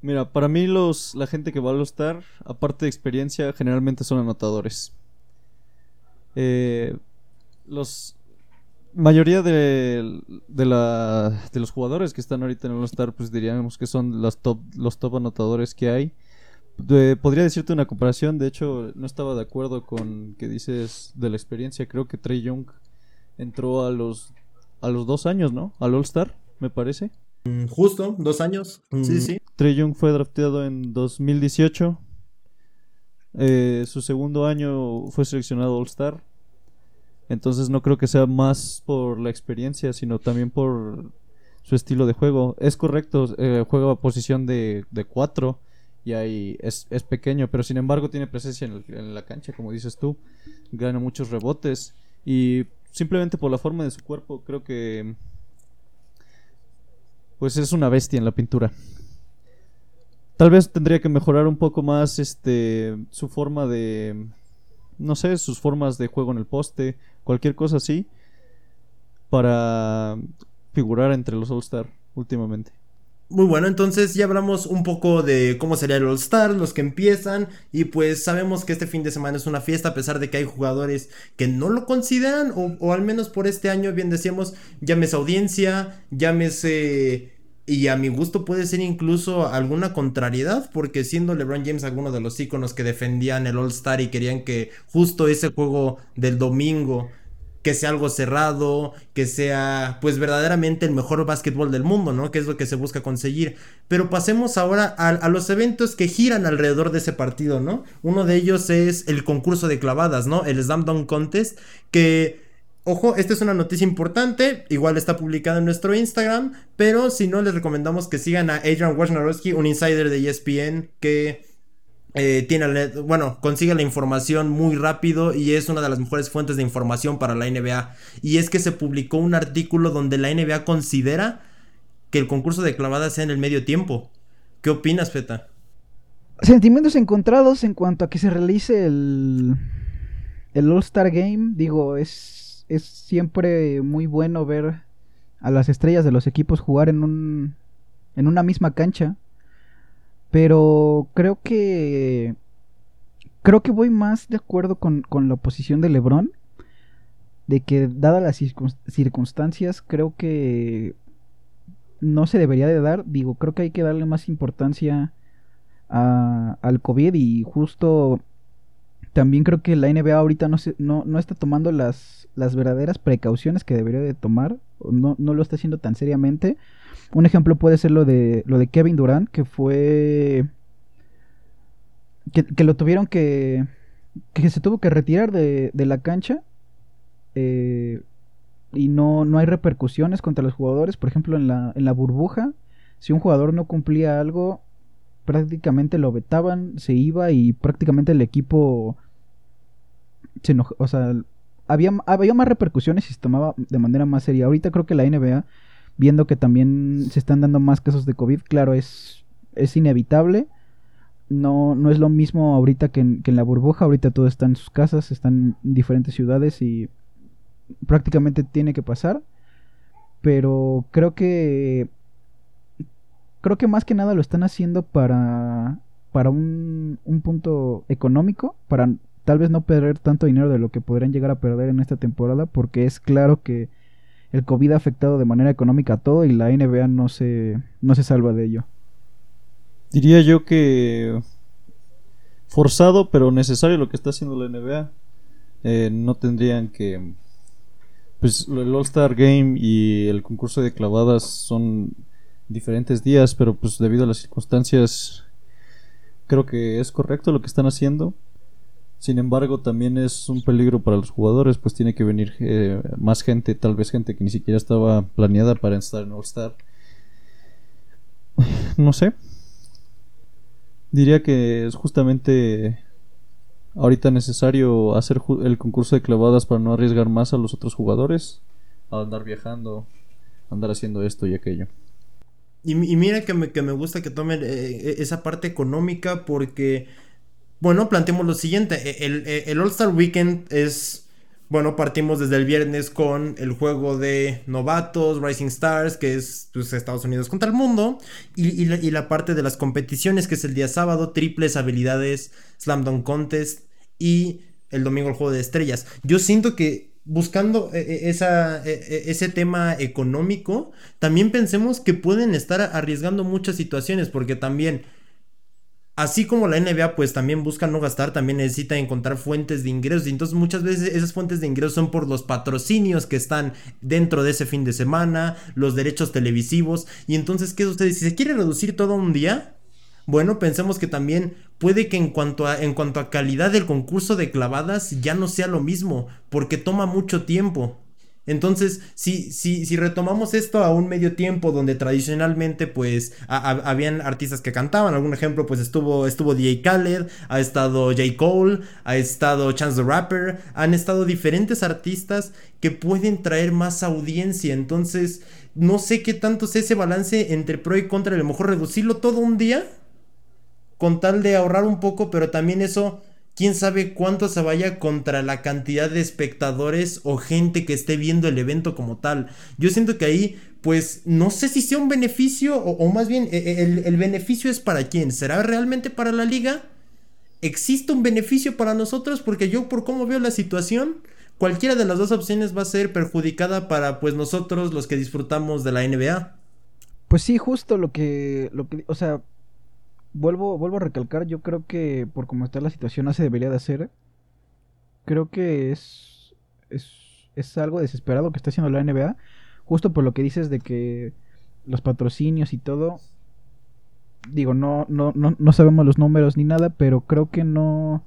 Mira, para mí los, la gente que va al All Star, aparte de experiencia, generalmente son anotadores. Eh, los, mayoría de, de, la, de los jugadores que están ahorita en el All-Star, pues diríamos que son los top, los top anotadores que hay. podría decirte una comparación, de hecho no estaba de acuerdo con que dices de la experiencia, creo que Trey Young entró a los, a los dos años, ¿no? Al All-Star, me parece. Mm, justo, dos años. sí, mm, sí. Trey Young fue drafteado en 2018. Eh, su segundo año fue seleccionado All-Star entonces no creo que sea más por la experiencia, sino también por su estilo de juego. Es correcto, eh, juega a posición de, de cuatro y ahí es, pequeño, pero sin embargo tiene presencia en, la cancha, como dices tú. Gana muchos rebotes y simplemente por la forma de su cuerpo creo que pues es una bestia en la pintura. Tal vez tendría que mejorar un poco más este su forma de no sé, sus formas de juego en el poste, cualquier cosa así, para figurar entre los All-Star últimamente. Muy bueno, entonces ya hablamos un poco de cómo sería el All Star, los que empiezan, y pues sabemos que este fin de semana es una fiesta, a pesar de que hay jugadores que no lo consideran, o, o al menos por este año, bien decíamos, llámese audiencia, llámese y a mi gusto puede ser incluso alguna contrariedad, porque siendo LeBron James alguno de los íconos que defendían el All Star y querían que justo ese juego del domingo que sea algo cerrado, que sea pues verdaderamente el mejor básquetbol del mundo, ¿no? Que es lo que se busca conseguir. Pero pasemos ahora a, los eventos que giran alrededor de ese partido, ¿no? Uno de ellos es el concurso de clavadas, ¿no? El Slam Dunk Contest, que... Ojo, esta es una noticia importante, igual está publicada en nuestro Instagram, pero si no les recomendamos que sigan a Adrian Wojnarowski, un insider de ESPN que eh, tiene, bueno, consigue la información muy rápido y es una de las mejores fuentes de información para la NBA. Y es que se publicó un artículo donde la NBA considera que el concurso de clavadas sea en el medio tiempo. ¿Qué opinas, Feta? Sentimientos encontrados en cuanto a que se realice el, el All-Star Game. Digo, es, es siempre muy bueno ver a las estrellas de los equipos jugar en, un, en una misma cancha. Pero creo que. Creo que voy más de acuerdo con, la posición de Lebron. De que, dadas las circunstancias, creo que no se debería de dar. Digo, creo que hay que darle más importancia a, al COVID y justo también creo que la NBA ahorita no, se, no, no está tomando las, las verdaderas precauciones que debería de tomar. No, no lo está haciendo tan seriamente. Un ejemplo puede ser lo de, lo de Kevin Durant, que fue... Que, lo tuvieron que... Que se tuvo que retirar de, de la cancha. Eh, y no, no hay repercusiones contra los jugadores. Por ejemplo, en la, en la burbuja, si un jugador no cumplía algo, prácticamente lo vetaban, se iba y prácticamente el equipo se enojó. O sea, había, había más repercusiones y se tomaba de manera más seria. Ahorita creo que la NBA viendo que también se están dando más casos de COVID, claro, es, es inevitable. No, no es lo mismo ahorita que en, la burbuja, ahorita todo está en sus casas, están en diferentes ciudades y prácticamente tiene que pasar. Pero creo que creo que más que nada lo están haciendo para para un, un punto económico, para tal vez no perder tanto dinero de lo que podrían llegar a perder en esta temporada, porque es claro que el COVID ha afectado de manera económica a todo y la NBA no se, no se salva de ello. Diría yo que forzado pero necesario lo que está haciendo la NBA. Eh, no tendrían que... Pues el All-Star Game y el concurso de clavadas son diferentes días, pero pues debido a las circunstancias creo que es correcto lo que están haciendo. Sin embargo, también es un peligro para los jugadores, pues tiene que venir eh, más gente, tal vez gente que ni siquiera estaba planeada para estar en All Star. *sighs* No sé. Diría que es justamente ahorita necesario hacer el concurso de clavadas para no arriesgar más a los otros jugadores, a andar viajando, andar haciendo esto y aquello. Y, mira que me, que me gusta que tomen eh, esa parte económica porque bueno, planteemos lo siguiente. E, el, e, el All-Star Weekend es. Bueno, partimos desde el viernes con el juego de novatos, Rising Stars, que es pues, Estados Unidos contra el mundo. Y, la, parte de las competiciones, que es el día sábado, triples habilidades, Slam Dunk Contest. Y el domingo el juego de estrellas. Yo siento que buscando e, esa, ese tema económico, también pensemos que pueden estar arriesgando muchas situaciones, porque también Así como la NBA pues también busca no gastar, también necesita encontrar fuentes de ingresos. Y entonces muchas veces esas fuentes de ingresos son por los patrocinios que están dentro de ese fin de semana, los derechos televisivos. Y entonces, ¿qué ustedes? Si se quiere reducir todo un día, bueno, pensemos que también puede que en cuanto a, en cuanto a calidad del concurso de clavadas ya no sea lo mismo, porque toma mucho tiempo. Entonces, si, si, si retomamos esto a un medio tiempo donde tradicionalmente pues habían artistas que cantaban, algún ejemplo pues estuvo, estuvo DJ Khaled, ha estado J. Cole, ha estado Chance the Rapper, han estado diferentes artistas que pueden traer más audiencia, entonces no sé qué tanto es ese balance entre pro y contra, a lo mejor reducirlo todo un día con tal de ahorrar un poco, pero también eso quién sabe cuánto se vaya contra la cantidad de espectadores o gente que esté viendo el evento como tal. Yo siento que ahí pues no sé si sea un beneficio o, más bien e, e, el, el, beneficio es para quién. ¿Será realmente para la liga? ¿Existe un beneficio para nosotros? Porque yo por cómo veo la situación, cualquiera de las dos opciones va a ser perjudicada para pues nosotros los que disfrutamos de la NBA. Pues sí, justo lo que, lo que, o sea, vuelvo, vuelvo a recalcar, yo creo que por cómo está la situación no se debería de hacer. Creo que es, es, es algo desesperado que está haciendo la NBA justo por lo que dices de que los patrocinios y todo, digo, no, no, no, no sabemos los números ni nada, pero creo que no,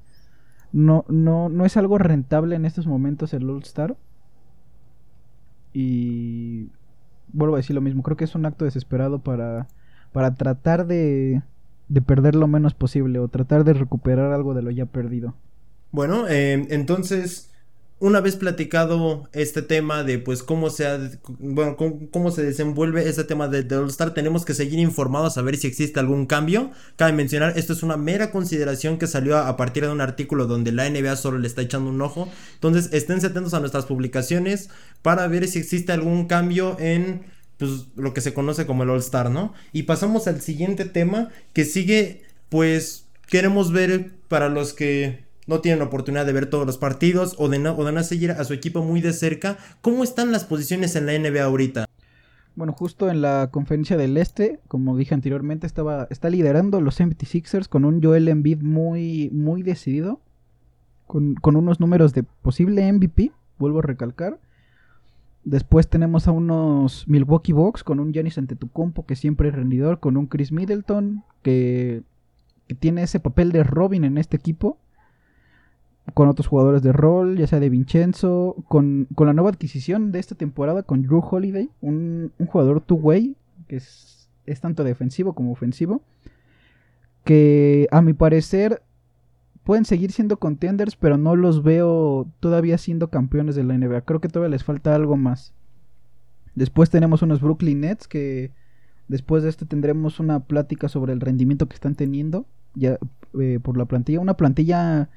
no, no, no es algo rentable en estos momentos el All Star. Y vuelvo a decir lo mismo, creo que es un acto desesperado para, para tratar de, de perder lo menos posible o tratar de recuperar algo de lo ya perdido. Bueno, eh, entonces una vez platicado este tema de pues cómo se bueno cómo, se desenvuelve este tema de, All Star tenemos que seguir informados a ver si existe algún cambio cabe mencionar esto es una mera consideración que salió a, partir de un artículo donde la NBA solo le está echando un ojo entonces esténse atentos a nuestras publicaciones para ver si existe algún cambio en pues lo que se conoce como el All Star no y pasamos al siguiente tema que sigue pues queremos ver para los que no tienen oportunidad de ver todos los partidos o de no, o de no seguir a su equipo muy de cerca. ¿Cómo están las posiciones en la NBA ahorita? Bueno, justo en la conferencia del Este, como dije anteriormente, estaba, está liderando los 76ers con un Joel Embiid muy, muy decidido, con, con unos números de posible MVP, vuelvo a recalcar. Después tenemos a unos Milwaukee Bucks con un Giannis Antetokounmpo que siempre es rendidor, con un Chris Middleton que, que tiene ese papel de Robin en este equipo con otros jugadores de rol, ya sea de Vincenzo, con, la nueva adquisición de esta temporada con Drew Holiday, un, jugador two-way, que es, es, tanto defensivo como ofensivo, que a mi parecer pueden seguir siendo contenders, pero no los veo todavía siendo campeones de la NBA. Creo que todavía les falta algo más. Después tenemos unos Brooklyn Nets que después de esto tendremos una plática sobre el rendimiento que están teniendo ya eh, por la plantilla, una plantilla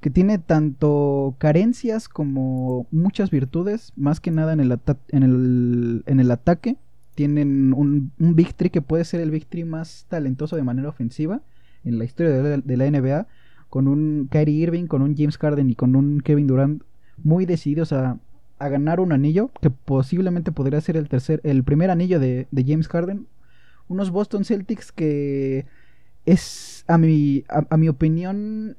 que tiene tanto carencias como muchas virtudes, más que nada en el, en el, en el ataque. Tienen un, un Big que puede ser el Big más talentoso de manera ofensiva en la historia de la, NBA, con un Kyrie Irving, con un James Harden y con un Kevin Durant muy decididos a, a ganar un anillo, que posiblemente podría ser el tercer, el primer anillo de, de James Harden. Unos Boston Celtics que es, a mi, a mi opinión,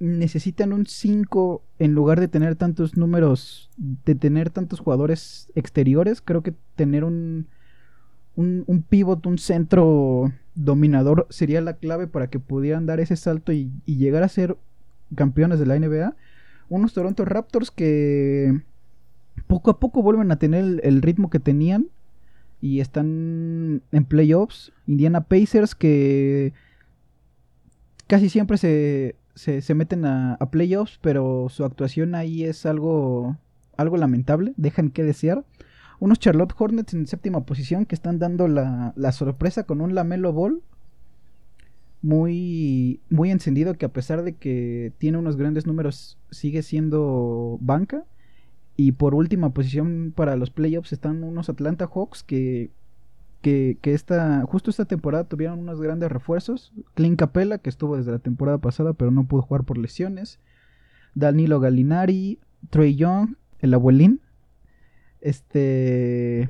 necesitan un 5 en lugar de tener tantos números, de tener tantos jugadores exteriores. Creo que tener un, un, un pivot, un centro dominador sería la clave para que pudieran dar ese salto y, llegar a ser campeones de la NBA. Unos Toronto Raptors que poco a poco vuelven a tener el ritmo que tenían y están en playoffs. Indiana Pacers que casi siempre se, se, meten a, playoffs, pero su actuación ahí es algo, algo lamentable, dejan que desear. Unos Charlotte Hornets en séptima posición que están dando la, la sorpresa con un Lamelo Ball muy, muy encendido que a pesar de que tiene unos grandes números sigue siendo banca. Y por última posición para los playoffs están unos Atlanta Hawks que que, esta, justo esta temporada tuvieron unos grandes refuerzos. Clint Capella, que estuvo desde la temporada pasada, pero no pudo jugar por lesiones. Danilo Gallinari, Trey Young, el abuelín. Este.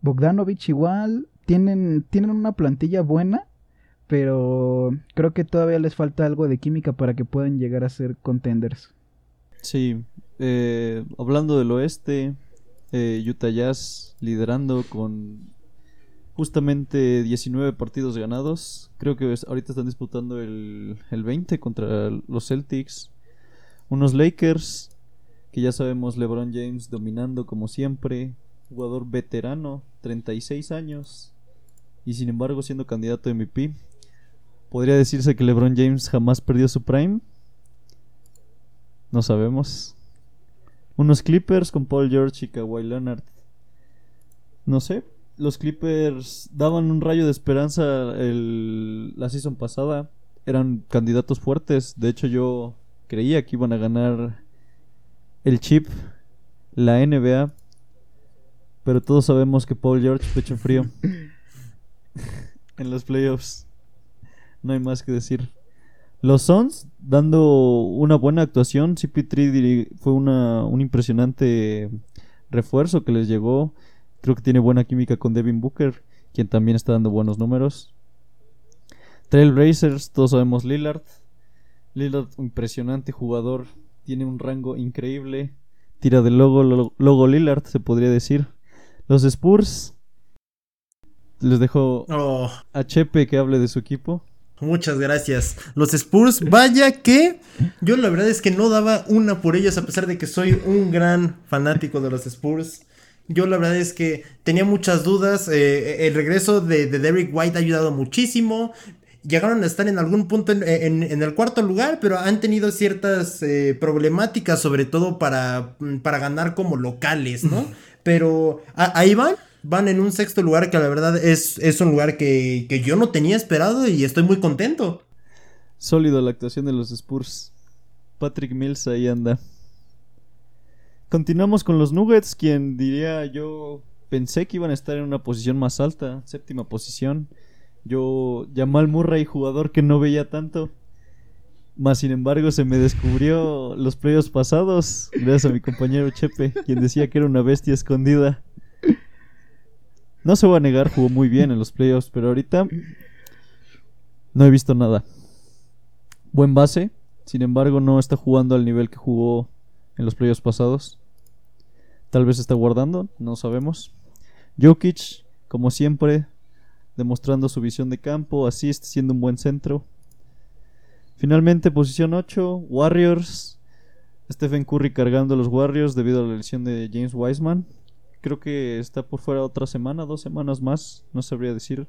Bogdanovich igual. Tienen, tienen una plantilla buena. Pero creo que todavía les falta algo de química para que puedan llegar a ser contenders. Sí. Eh, hablando del oeste. Eh, Utah Jazz liderando con justamente 19 partidos ganados. Creo que ahorita están disputando el, el 20 contra los Celtics. Unos Lakers, que ya sabemos LeBron James dominando como siempre. Jugador veterano, 36 años. Y sin embargo siendo candidato a MVP. ¿Podría decirse que LeBron James jamás perdió su prime? No sabemos. Unos Clippers con Paul George y Kawhi Leonard. No sé, los Clippers daban un rayo de esperanza el, la season pasada. Eran candidatos fuertes. De hecho, yo creía que iban a ganar el chip, la NBA. Pero todos sabemos que Paul George pecho frío *laughs* en los playoffs. No hay más que decir. Los Suns dando una buena actuación. CP3 fue una, un impresionante refuerzo que les llegó. Creo que tiene buena química con Devin Booker, quien también está dando buenos números. Trailblazers, todos sabemos Lillard. Lillard, impresionante jugador, tiene un rango increíble. Tira del logo, logo Lillard, se podría decir. Los Spurs, les dejo Oh, a Chepe que hable de su equipo. muchas gracias. Los Spurs, vaya que yo la verdad es que no daba una por ellos a pesar de que soy un gran fanático de los Spurs. Yo la verdad es que tenía muchas dudas. eh, el regreso de, de Derrick White ha ayudado muchísimo. Llegaron a estar en algún punto en, en- en el cuarto lugar, pero han tenido ciertas eh, problemáticas, sobre todo para, mm, para ganar como locales, ¿no? Pero a- ahí van, van en un sexto lugar que la verdad es, es un lugar que, que yo no tenía esperado y estoy muy contento. Sólido la actuación de los Spurs. Patrick Mills ahí anda. Continuamos con los Nuggets, quien diría yo pensé que iban a estar en una posición más alta, séptima posición. Yo, Jamal Murray, jugador que no veía tanto. Más sin embargo, se me descubrió los playoffs pasados, gracias a mi compañero Chepe, quien decía que era una bestia escondida. No se va a negar, jugó muy bien en los playoffs, pero ahorita no he visto nada. Buen base, sin embargo, no está jugando al nivel que jugó en los playoffs pasados. Tal vez está guardando, no sabemos. Jokic, como siempre, demostrando su visión de campo, assist, siendo un buen centro. Finalmente, posición 8, Warriors. Stephen Curry cargando a los Warriors debido a la lesión de James Wiseman. Creo que está por fuera otra semana, dos semanas más, no sabría decir.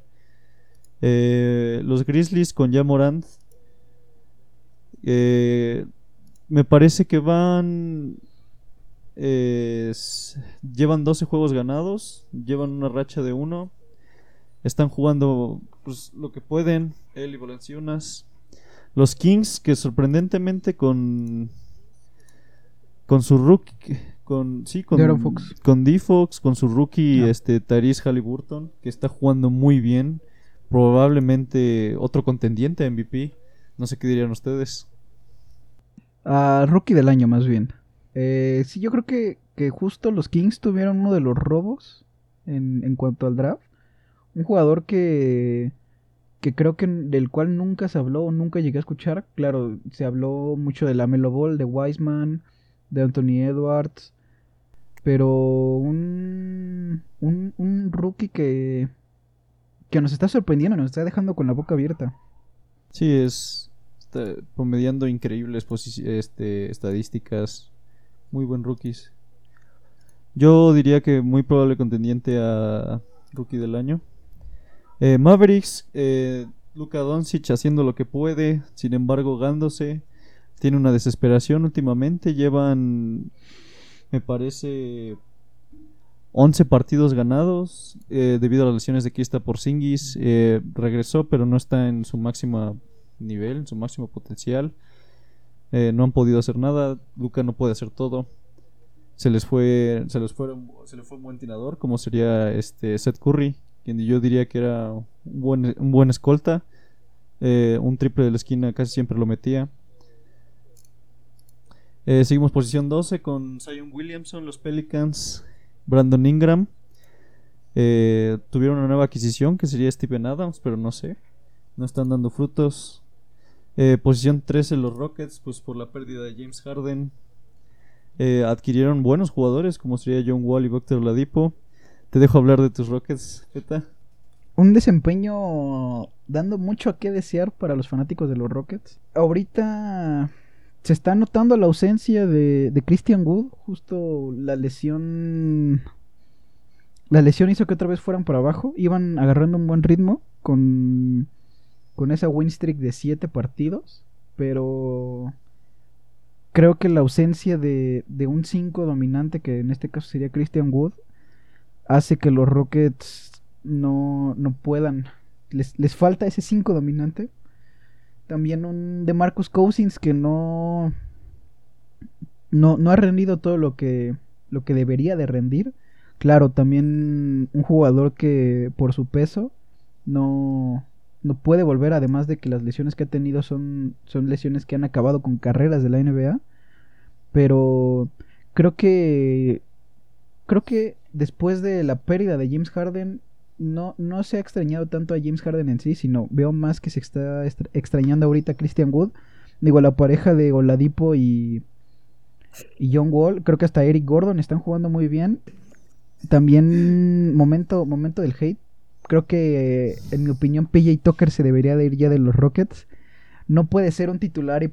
Eh, los Grizzlies con Jamorant. Eh, me parece que van. eh, llevan 12 juegos ganados. Llevan una racha de uno. Están jugando pues, lo que pueden. Él y Valanciunas. Los Kings, que sorprendentemente con. Con su rookie. Con, sí, con, De'Aaron Fox. con D-Fox, con su rookie Ah. este, Tyrese Halliburton, que está jugando muy bien. Probablemente otro contendiente a MVP. No sé qué dirían ustedes. Ah, rookie del año, más bien. Eh, sí, yo creo que, que justo los Kings tuvieron uno de los robos en, en cuanto al draft. Un jugador que, que creo que del cual nunca se habló nunca llegué a escuchar. Claro, se habló mucho de la Melo Ball, de Wiseman, de Anthony Edwards. Pero un, un, rookie que, que nos está sorprendiendo, nos está dejando con la boca abierta. Sí, es está promediando increíbles este, estadísticas. Muy buen rookies. Yo diría que muy probable contendiente a rookie del año. Eh, Mavericks, eh, Luka Doncic haciendo lo que puede, sin embargo, gándose. Tiene una desesperación últimamente. Llevan, me parece, 11 partidos ganados eh, debido a las lesiones de Krista Porzingis. Eh, regresó, pero no está en su máxima nivel, en su máximo potencial. Eh, no han podido hacer nada. Luca no puede hacer todo. Se les fue, se les fueron, se le fue un buen tirador, como sería este Seth Curry, quien yo diría que era un buen, un escolta. Eh, un triple de la esquina casi siempre lo metía. Eh, seguimos posición 12 con Zion Williamson, los Pelicans, Brandon Ingram. Eh, tuvieron una nueva adquisición que sería Steven Adams, pero no sé. No están dando frutos. Eh, posición 13 los Rockets, pues por la pérdida de James Harden. Adquirieron buenos jugadores como sería John Wall y Victor Ladipo. Te dejo hablar de tus Rockets, Feta. un desempeño dando mucho a qué desear para los fanáticos de los Rockets. Ahorita se está notando la ausencia de, de Christian Wood. Justo la lesión. La lesión hizo que otra vez fueran para abajo. Iban agarrando un buen ritmo con, con esa win streak de 7 partidos. Pero creo que la ausencia de, de un 5 dominante, que en este caso sería Christian Wood, hace que los Rockets no, no puedan. Les, les falta ese 5 dominante. También un de Marcus Cousins que no, no, no ha rendido todo lo que, lo que debería de rendir. Claro, también un jugador que por su peso no, no puede volver, además de que las lesiones que ha tenido son, son lesiones que han acabado con carreras de la NBA. Pero creo que creo que después de la pérdida de James Harden no, no se ha extrañado tanto a James Harden en sí, sino veo más que se está extrañando ahorita a Christian Wood. Digo, la pareja de Oladipo y, y John Wall, creo que hasta Eric Gordon están jugando muy bien. También momento, momento del hate. Creo que, en mi opinión, PJ Tucker se debería de ir ya de los Rockets. No puede ser un titular y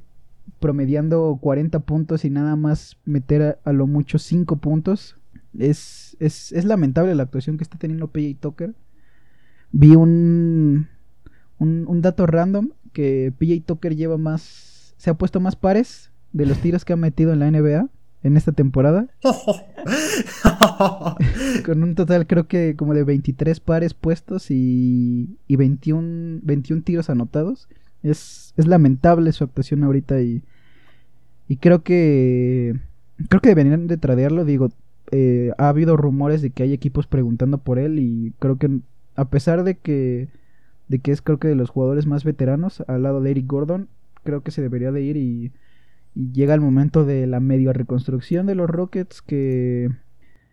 promediando 40 puntos y nada más meter a, lo mucho 5 puntos. Es, es, es, lamentable la actuación que está teniendo PJ Tucker. Vi un, un, un dato random que PJ Tucker lleva más, se ha puesto más pares de los tiros que ha metido en la NBA en esta temporada. *laughs* Con un total creo que como de 23 pares puestos y, y 21, 21 tiros anotados. Es, es lamentable su actuación ahorita y, y creo que creo que deberían de tradearlo. Digo, eh, ha habido rumores de que hay equipos preguntando por él y creo que a pesar de que de que es creo que de los jugadores más veteranos al lado de Eric Gordon, creo que se debería de ir y y llega el momento de la medio reconstrucción de los Rockets que,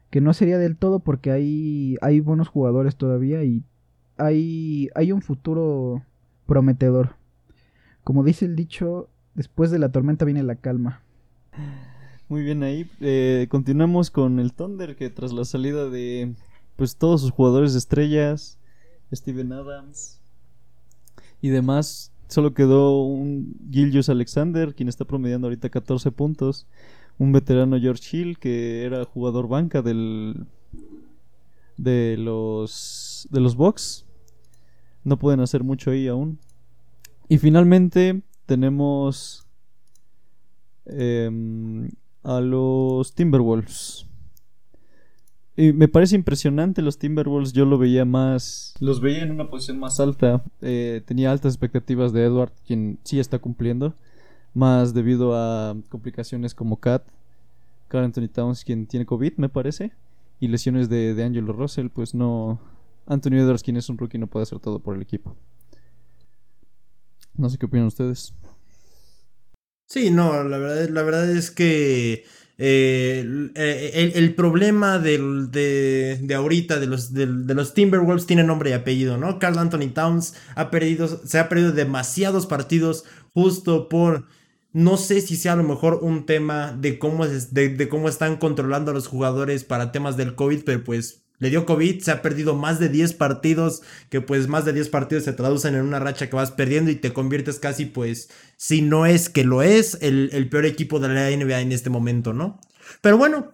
que no sería del todo porque hay, hay buenos jugadores todavía y hay, hay un futuro prometedor. Como dice el dicho, después de la tormenta viene la calma. Muy bien ahí. Eh, continuamos con el Thunder que tras la salida de pues todos sus jugadores de estrellas, Steven Adams y demás, Solo quedó un Gilgius Alexander, quien está promediando ahorita 14 puntos. Un veterano George Hill, que era jugador banca del de los de los Bucks. No pueden hacer mucho ahí aún. Y finalmente tenemos em, a los Timberwolves. Y me parece impresionante los Timberwolves. Yo lo veía más. Los veía en una posición más alta. Eh, tenía altas expectativas de Edward, quien sí está cumpliendo. Más debido a complicaciones como Cat, Carl Anthony Towns, quien tiene COVID, me parece. Y lesiones de, de Angelo Russell, pues no. Anthony Edwards, quien es un rookie, no puede hacer todo por el equipo. No sé qué opinan ustedes. Sí, no, la verdad, la verdad es que eh, el, problema del, de, de, ahorita de los, de, los Timberwolves tiene nombre y apellido, ¿no? Carl Anthony Towns ha perdido, se ha perdido demasiados partidos justo por... No sé si sea a lo mejor un tema de cómo, es, de, cómo están controlando a los jugadores para temas del COVID, pero pues le dio COVID, se ha perdido más de 10 partidos, que pues más de 10 partidos se traducen en una racha que vas perdiendo y te conviertes casi pues, si no es que lo es, el, peor equipo de la NBA en este momento, ¿no? Pero bueno,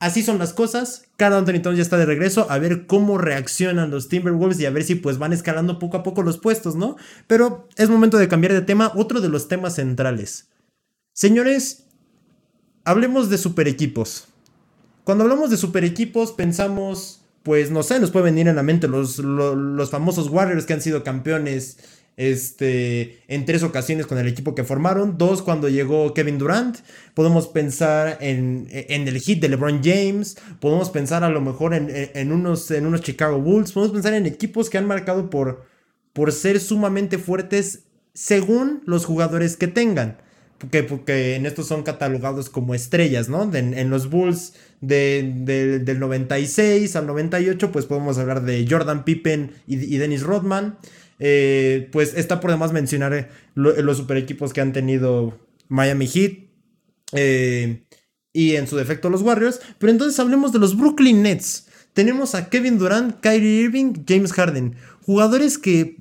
así son las cosas. Cada Anthony Towns ya está de regreso a ver cómo reaccionan los Timberwolves y a ver si pues van escalando poco a poco los puestos, ¿no? Pero es momento de cambiar de tema, otro de los temas centrales. Señores, hablemos de super equipos. Cuando hablamos de super equipos pensamos, pues no sé, nos puede venir en la mente los, los, famosos Warriors que han sido campeones este, en tres ocasiones con el equipo que formaron. Dos cuando llegó Kevin Durant. Podemos pensar en, en el hit de LeBron James. Podemos pensar a lo mejor en, en, unos, en unos Chicago Bulls. Podemos pensar en equipos que han marcado por, por ser sumamente fuertes según los jugadores que tengan. Porque, en estos son catalogados como estrellas, ¿no? en los Bulls del 96 al 98, pues podemos hablar de Jordan Pippen y, Dennis Rodman. Eh, pues está por demás mencionar los super equipos que han tenido Miami Heat. Eh, y en su defecto los Warriors. Pero entonces hablemos de los Brooklyn Nets. Tenemos a Kevin Durant, Kyrie Irving, James Harden. Jugadores que eh,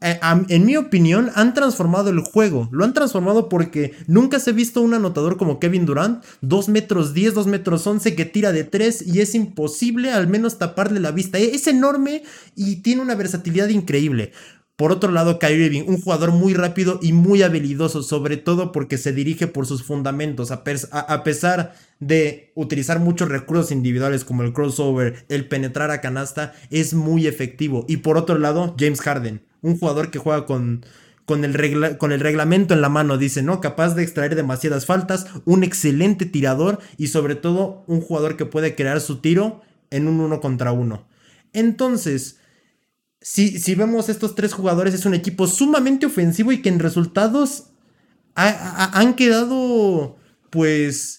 en mi opinión, han transformado el juego. Lo han transformado porque nunca se ha visto un anotador como Kevin Durant, 2 metros 10, 2 metros 11, que tira de 3 y es imposible al menos taparle la vista. Es enorme y tiene una versatilidad increíble. Por otro lado, Kyrie Irving, un jugador muy rápido y muy habilidoso, sobre todo porque se dirige por sus fundamentos, a, pesar de utilizar muchos recursos individuales como el crossover, el penetrar a canasta, es muy efectivo. Y por otro lado, James Harden, un jugador que juega con, con, el con el reglamento en la mano, dice, ¿no? Capaz de extraer demasiadas faltas, un excelente tirador y sobre todo un jugador que puede crear su tiro en un uno contra uno. Entonces, si, si vemos estos tres jugadores, es un equipo sumamente ofensivo y que en resultados han quedado, pues,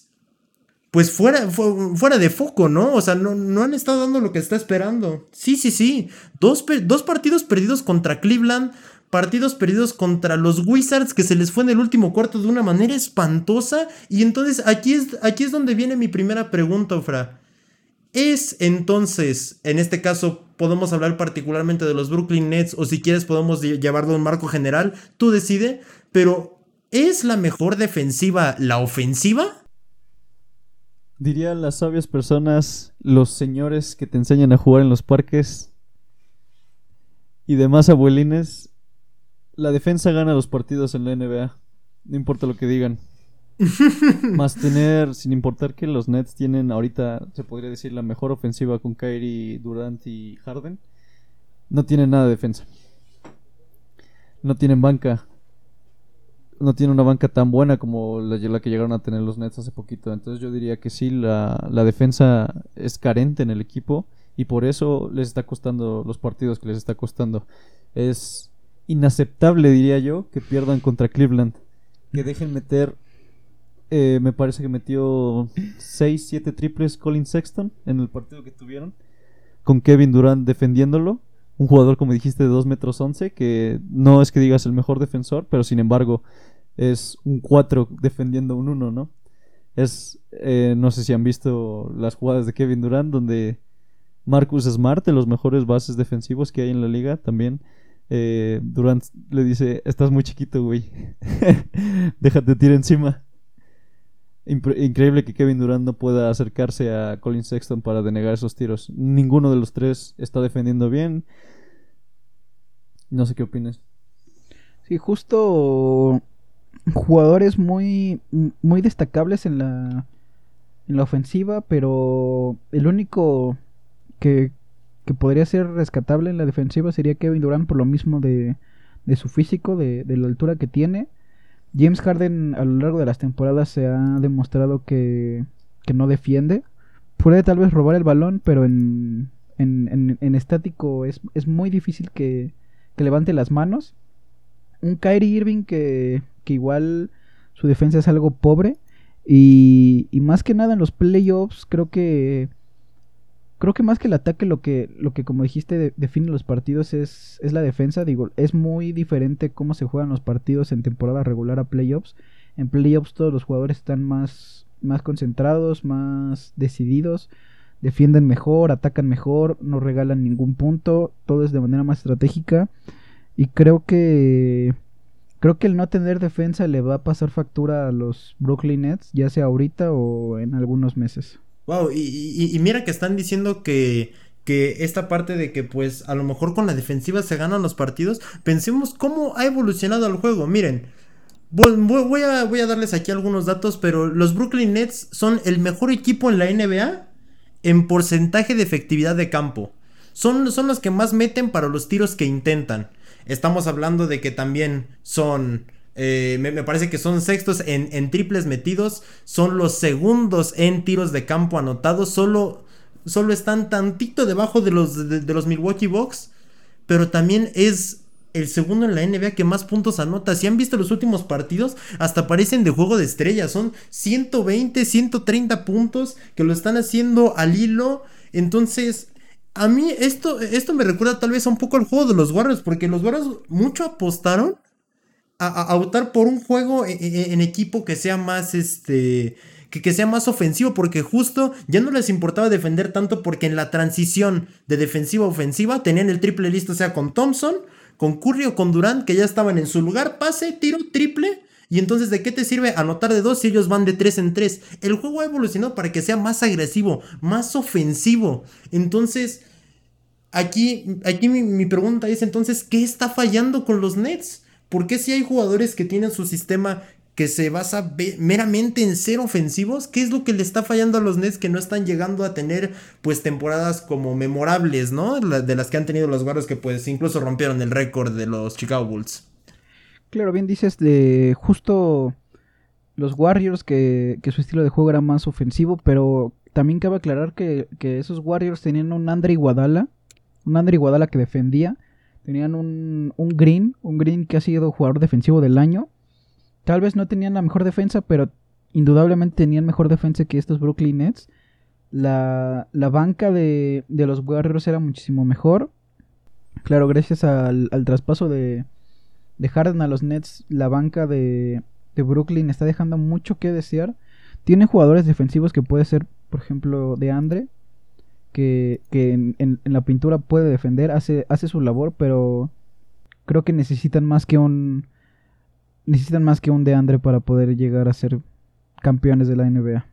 pues fuera, fuera de foco, ¿no? O sea, no, no, han estado dando lo que está esperando. Sí, sí, sí. Dos, dos, partidos perdidos contra Cleveland, partidos perdidos contra los Wizards que se les fue en el último cuarto de una manera espantosa. Y entonces aquí es, aquí es donde viene mi primera pregunta, Ofra. ¿Es entonces, en este caso, podemos hablar particularmente de los Brooklyn Nets o si quieres podemos llevarlo a un marco general? Tú decide, pero ¿es la mejor defensiva la ofensiva? Dirían las sabias personas, los señores que te enseñan a jugar en los parques y demás abuelines, la defensa gana los partidos en la NBA. No importa lo que digan. *laughs* Más tener, sin importar que los Nets tienen ahorita, se podría decir, la mejor ofensiva con Kyrie, Durant y Harden, no tienen nada de defensa. No tienen banca no tiene una banca tan buena como la, que llegaron a tener los Nets hace poquito. Entonces yo diría que sí, la, la, defensa es carente en el equipo y por eso les está costando los partidos que les está costando. Es inaceptable, diría yo, que pierdan contra Cleveland. Que dejen meter, eh, me parece que metió 6, 7 triples Colin Sexton en el partido que tuvieron. Con Kevin Durant defendiéndolo un jugador, como dijiste, de 2 metros 11, que no es que digas el mejor defensor, pero sin embargo es un 4 defendiendo un 1, ¿no? Es, eh, no sé si han visto las jugadas de Kevin Durant, donde Marcus Smart, de los mejores bases defensivos que hay en la liga, también. Eh, Durant le dice, estás muy chiquito, güey. *laughs* Déjate tirar encima. Increíble que Kevin Durant no pueda acercarse a Colin Sexton para denegar esos tiros. Ninguno de los tres está defendiendo bien. No sé qué opinas. Sí, justo jugadores muy, muy destacables en la, en la ofensiva, pero el único que, que podría ser rescatable en la defensiva sería Kevin Durant por lo mismo de, de su físico, de, de, la altura que tiene. James Harden a lo largo de las temporadas se ha demostrado que, que no defiende. Puede tal vez robar el balón, pero en, en, estático es, es, muy difícil que, que levante las manos. Un Kyrie Irving que que igual su defensa es algo pobre. Y, y más que nada en los playoffs creo que creo que más que el ataque lo que lo que como dijiste define los partidos es, es la defensa. Digo es muy diferente cómo se juegan los partidos en temporada regular a playoffs. En playoffs todos los jugadores están más más concentrados más decididos defienden mejor atacan mejor no regalan ningún punto todo es de manera más estratégica. Y creo que Creo que el no tener defensa le va a pasar factura a los Brooklyn Nets, ya sea ahorita o en algunos meses. Wow, y, mira que están diciendo que, que esta parte de que pues a lo mejor con la defensiva se ganan los partidos, pensemos cómo ha evolucionado el juego. Miren, voy, a, voy a darles aquí algunos datos, pero los Brooklyn Nets son el mejor equipo en la NBA en porcentaje de efectividad de campo. Son, son los que más meten para los tiros que intentan. Estamos hablando de que también son... Eh, me, parece que son sextos en, triples metidos. Son los segundos en tiros de campo anotados. Solo, solo están tantito debajo de los, de, los Milwaukee Bucks. Pero también es el segundo en la NBA que más puntos anota. Si han visto los últimos partidos, hasta parecen de juego de estrellas. Son 120, 130 puntos que lo están haciendo al hilo. Entonces, a mí esto, esto me recuerda tal vez un poco al juego de los Warriors, porque los Warriors mucho apostaron a, optar por un juego e, e, en, equipo que sea más este. Que, que, sea más ofensivo, porque justo ya no les importaba defender tanto, porque en la transición de defensiva a ofensiva tenían el triple listo, sea con Thompson, con Curry o con Durant, que ya estaban en su lugar, pase, tiro, triple. Y entonces, ¿de qué te sirve anotar de dos si ellos van de tres en tres? El juego ha evolucionado para que sea más agresivo, más ofensivo. Entonces, aquí, aquí mi, pregunta es entonces, ¿qué está fallando con los Nets? ¿Por qué si hay jugadores que tienen su sistema que se basa meramente en ser ofensivos, ¿qué es lo que le está fallando a los Nets que no están llegando a tener pues temporadas como memorables, ¿no? de las que han tenido los guardias que pues incluso rompieron el récord de los Chicago Bulls. Claro, bien dices de justo los Warriors, que, su estilo de juego era más ofensivo, pero también cabe aclarar que, que esos Warriors tenían un Andre Iguadala, un Andre Iguadala que defendía, tenían un, un Green, un Green que ha sido jugador defensivo del año. Tal vez no tenían la mejor defensa, pero indudablemente tenían mejor defensa que estos Brooklyn Nets. La, la banca de, de los Warriors era muchísimo mejor. Claro, gracias al, al traspaso de, de Harden a los Nets, la banca de, de Brooklyn está dejando mucho que desear. Tiene jugadores defensivos que puede ser, por ejemplo, de Andre, que, que en, en- la pintura puede defender, hace, hace su labor, pero creo que necesitan más que un necesitan más que un de Andre para poder llegar a ser campeones de la NBA.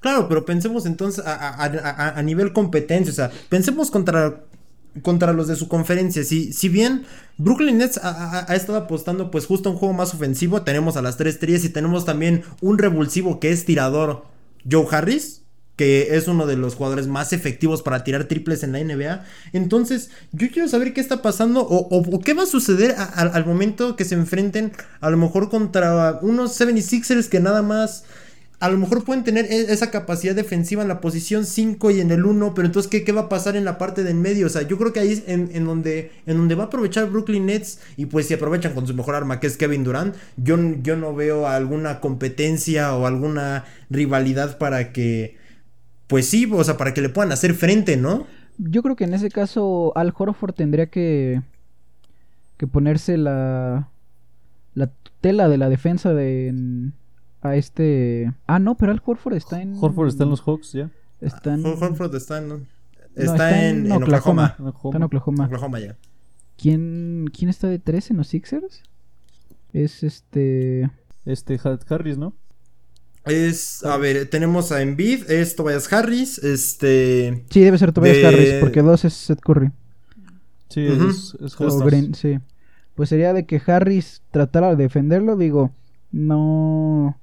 Claro, pero pensemos entonces a, a- a- nivel competencia, o sea, pensemos contra, contra los de su conferencia. Si, si bien Brooklyn Nets ha, ha- ha estado apostando pues justo a un juego más ofensivo, tenemos a las tres trías y tenemos también un revulsivo que es tirador Joe Harris, que es uno de los jugadores más efectivos para tirar triples en la NBA. Entonces, yo quiero saber qué está pasando o, qué va a suceder al momento que se enfrenten a lo mejor contra unos 76ers que nada más a lo mejor pueden tener e- esa capacidad defensiva en la posición 5 y en el 1, pero entonces ¿qué, qué va a pasar en la parte del medio? O sea, yo creo que ahí es en, en donde, en donde va a aprovechar Brooklyn Nets y pues si aprovechan con su mejor arma que es Kevin Durant, yo, yo no veo alguna competencia o alguna rivalidad para que, pues sí, o sea, para que le puedan hacer frente, ¿no? Yo creo que en ese caso Al Horford tendría que que ponerse la la tutela de la defensa de en- a este ah no pero Al Horford está en Horford está en los Hawks ya. está en, Hor- Horford está en, no, está en, en Oklahoma. Está en Oklahoma. Oklahoma ya. ¿Quién, ¿Quién está de tres en los Sixers? Es este. Este Hat Harris, ¿no? Es, a ver, tenemos a Embiid, es Tobias Harris, este... Sí, debe ser Tobias De- Harris, porque dos es Seth Curry. Sí, es, es O Harris. Green, sí. Pues sería de que Harris tratara de defenderlo, digo, no.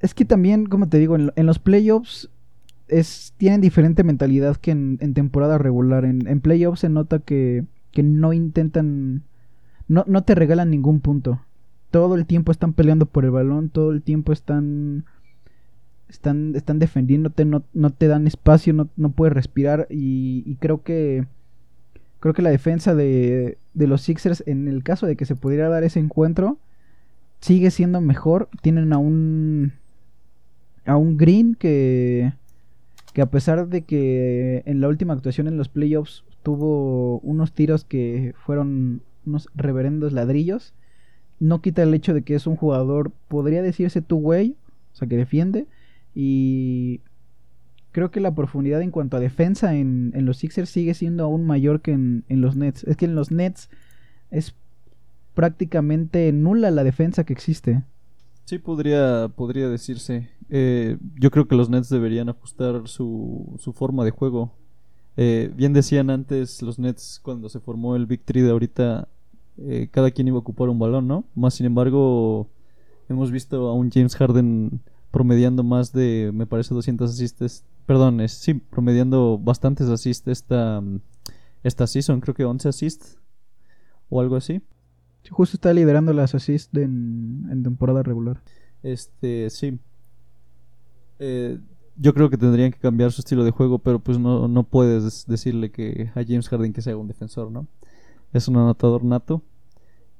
Es que también, como te digo, en, en los playoffs es, tienen diferente mentalidad que en, en temporada regular. En, en playoffs se nota que, que no intentan. No, no te regalan ningún punto. Todo el tiempo están peleando por el balón, todo el tiempo están. Están, están defendiéndote, no, no te dan espacio, no, no puedes respirar. Y, creo que. Creo que la defensa de, de los Sixers, en el caso de que se pudiera dar ese encuentro, sigue siendo mejor. Tienen a un. a un Green que. que a pesar de que en la última actuación en los playoffs tuvo unos tiros que fueron unos reverendos ladrillos, no quita el hecho de que es un jugador, podría decirse two-way, o sea, que defiende. Y creo que la profundidad en cuanto a defensa en, en los Sixers sigue siendo aún mayor que en, en los Nets. Es que en los Nets es prácticamente nula la defensa que existe. Sí, podría, podría decirse. Eh, yo creo que los Nets deberían ajustar su, su forma de juego. Eh, bien decían antes los Nets cuando se formó el Big Three de ahorita, eh, cada quien iba a ocupar un balón, ¿no? Más sin embargo, hemos visto a un James Harden promediando más de, me parece, 200 assists. Perdón, es, sí, promediando bastantes assists esta, esta season, creo que 11 assists o algo así. Justo está liderando las assists en, en temporada regular. Este, sí. Eh, yo creo que tendrían que cambiar su estilo de juego, pero pues no, no puedes decirle que a James Harden que sea un defensor, ¿no? Es un anotador nato,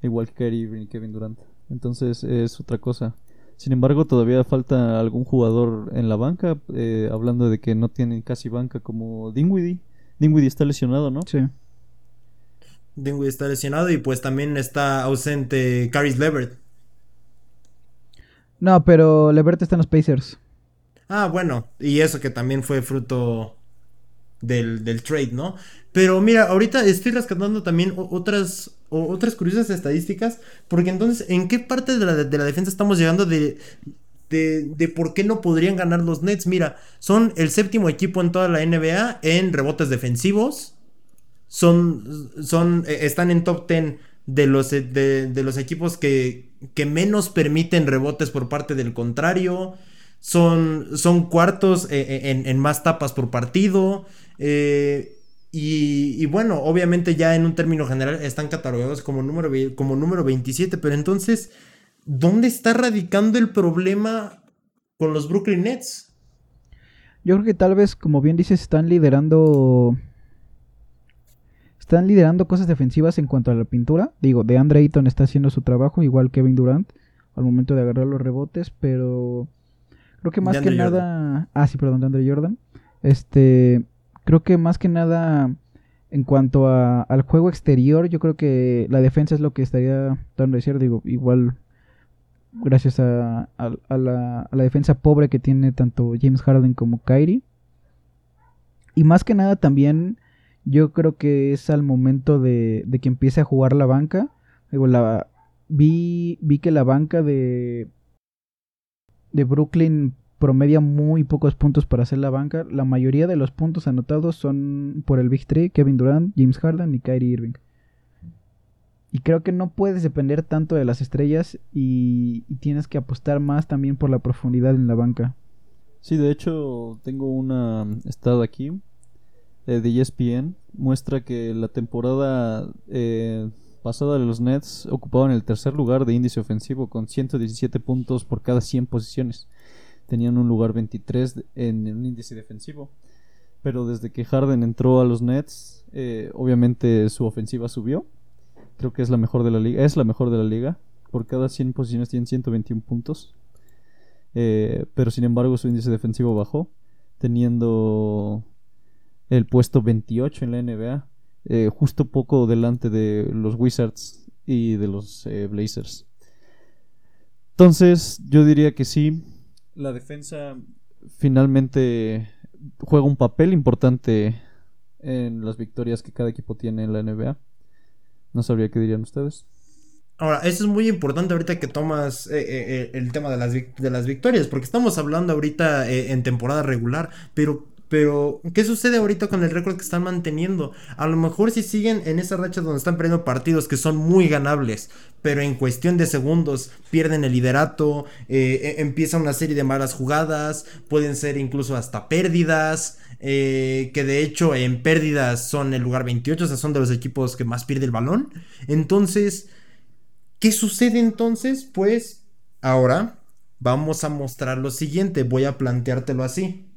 igual que Kyrie y Kevin Durant. Entonces es otra cosa. Sin embargo, todavía falta algún jugador en la banca, eh, hablando de que no tienen casi banca como Dinwiddie. Dinwiddie está lesionado, ¿no? Sí. Dinwiddie está lesionado y pues también está ausente Caris Levert. No, pero Levert está en los Pacers. Ah, bueno, y eso que también fue fruto del, del trade, ¿no? Pero mira, ahorita estoy rescatando también otras, otras curiosas estadísticas, porque entonces, ¿en qué parte de la, de la defensa estamos llegando de, de, de por qué no podrían ganar los Nets? Mira, son el séptimo equipo en toda la NBA en rebotes defensivos, son, son, eh, están en top 10 de los, eh, de, los equipos que, que menos permiten rebotes por parte del contrario. Son, son cuartos eh, en, en más tapas por partido. Eh, y, y bueno, obviamente ya en un término general están catalogados como número, como número 27. Pero entonces, ¿dónde está radicando el problema con los Brooklyn Nets? Yo creo que tal vez, como bien dices, están liderando. Están liderando cosas defensivas en cuanto a la pintura. Digo, de Andre Ayton está haciendo su trabajo, igual Kevin Durant, al momento de agarrar los rebotes, pero creo que más que nada. Ah, sí, perdón, de Andre Jordan. Este. Creo que más que nada. En cuanto a- al juego exterior, yo creo que la defensa es lo que estaría tratando de decir. Digo, igual gracias a, a- a la, a la defensa pobre que tiene tanto James Harden como Kyrie. Y más que nada también yo creo que es al momento de, de que empiece a jugar la banca. Digo, la, vi, vi que la banca de, de Brooklyn promedia muy pocos puntos para hacer la banca. La mayoría de los puntos anotados son por el Big Three, Kevin Durant, James Harden y Kyrie Irving. Y creo que no puedes depender tanto de las estrellas y, y tienes que apostar más también por la profundidad en la banca. Sí, de hecho, tengo una estado aquí eh, de ESPN. Muestra que la temporada eh, pasada de los Nets ocupaban el tercer lugar de índice ofensivo con 117 puntos por cada 100 posiciones. Tenían un lugar 23 de- en un índice defensivo. Pero desde que Harden entró a los Nets, eh, obviamente su ofensiva subió. Creo que es la mejor de la liga. Es la mejor de la liga. Por cada 100 posiciones tienen 121 puntos. Eh, pero sin embargo su índice defensivo bajó, teniendo el puesto 28 en la NBA, eh, justo poco delante de los Wizards y de los Blazers. Entonces yo diría que sí, la defensa finalmente juega un papel importante en las victorias que cada equipo tiene en la NBA. No sabría qué dirían ustedes. Ahora, eso es muy importante ahorita que tomas eh, eh, eh, el tema de las, de las victorias, porque estamos hablando ahorita eh, en temporada regular, pero, pero, ¿qué sucede ahorita con el récord que están manteniendo? A lo mejor si siguen en esa racha donde están perdiendo partidos que son muy ganables, pero en cuestión de segundos pierden el liderato, eh, eh, empieza una serie de malas jugadas, pueden ser incluso hasta pérdidas. eh, que de hecho en pérdidas son el lugar 28, o sea, son de los equipos que más pierde el balón. Entonces, ¿Qué sucede entonces? Pues ahora vamos a mostrar lo siguiente, voy a planteártelo así.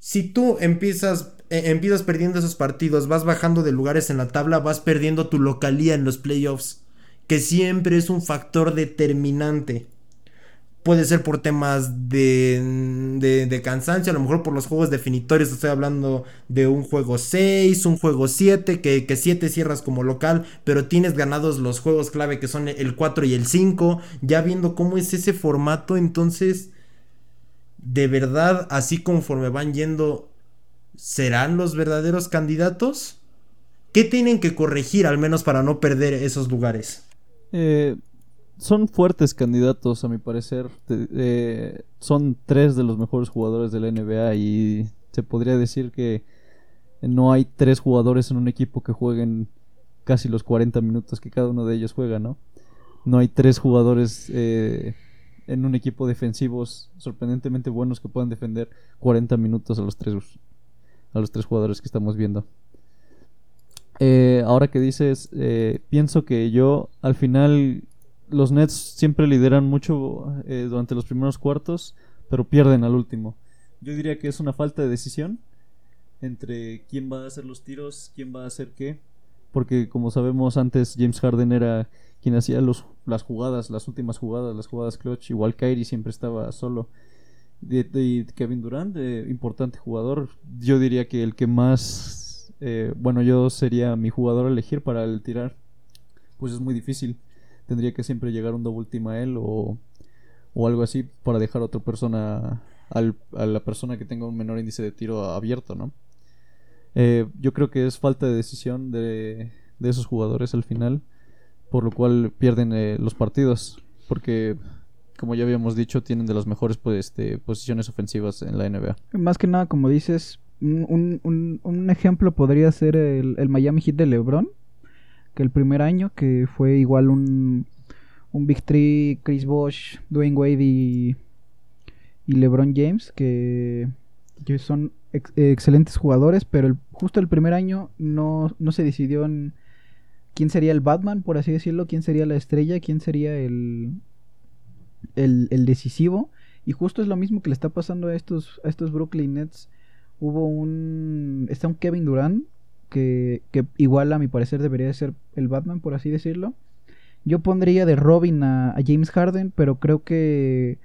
Si tú empiezas, eh, empiezas perdiendo esos partidos, vas bajando de lugares en la tabla, vas perdiendo tu localía en los playoffs, que siempre es un factor determinante. Puede ser por temas de, de, de cansancio, a lo mejor por los juegos definitorios. Estoy hablando de un juego 6, un juego 7, que, que 7 cierras como local, pero tienes ganados los juegos clave que son el 4 y el 5. Ya viendo cómo es ese formato, entonces, de verdad, así conforme van yendo, ¿serán los verdaderos candidatos? ¿Qué tienen que corregir al menos para no perder esos lugares? Eh, son fuertes candidatos, a mi parecer. Eh, son tres de los mejores jugadores de la NBA y se podría decir que no hay tres jugadores en un equipo que jueguen casi los 40 minutos que cada uno de ellos juega, ¿no? No hay tres jugadores eh, en un equipo defensivos sorprendentemente buenos que puedan defender 40 minutos a los tres a los tres jugadores que estamos viendo. Eh, ahora que dices, eh, pienso que yo al final los Nets siempre lideran mucho eh, durante los primeros cuartos, pero pierden al último. Yo diría que es una falta de decisión entre quién va a hacer los tiros, quién va a hacer qué, porque como sabemos antes James Harden era quien hacía los, las jugadas, las últimas jugadas, las jugadas clutch, igual Kyrie siempre estaba solo. De, Kevin Durant, eh, importante jugador, yo diría que el que más, eh, bueno, yo sería mi jugador a elegir para el tirar, pues es muy difícil. Tendría que siempre llegar un double team a él o, o algo así para dejar a otra persona, al- a la persona que tenga un menor índice de tiro abierto, ¿no? Eh, yo creo que es falta de decisión de, de esos jugadores al final, por lo cual pierden eh, los partidos, porque como ya habíamos dicho, tienen de las mejores pues, este, posiciones ofensivas en la NBA. Más que nada, como dices, un, un- ejemplo podría ser el, el Miami Heat de LeBron, que el primer año, que fue igual un, un Big Three, Chris Bosh, Dwayne Wade y, y LeBron James, que, son ex- excelentes jugadores, pero justo el primer año no, no se decidió en quién sería el Batman, por así decirlo, quién sería la estrella, quién sería el, el, el decisivo. Y justo es lo mismo que le está pasando a estos, a estos Brooklyn Nets. Hubo un. Está un Kevin Durant. Que, que igual a mi parecer debería ser el Batman, por así decirlo. Yo pondría de Robin a, James Harden, pero creo que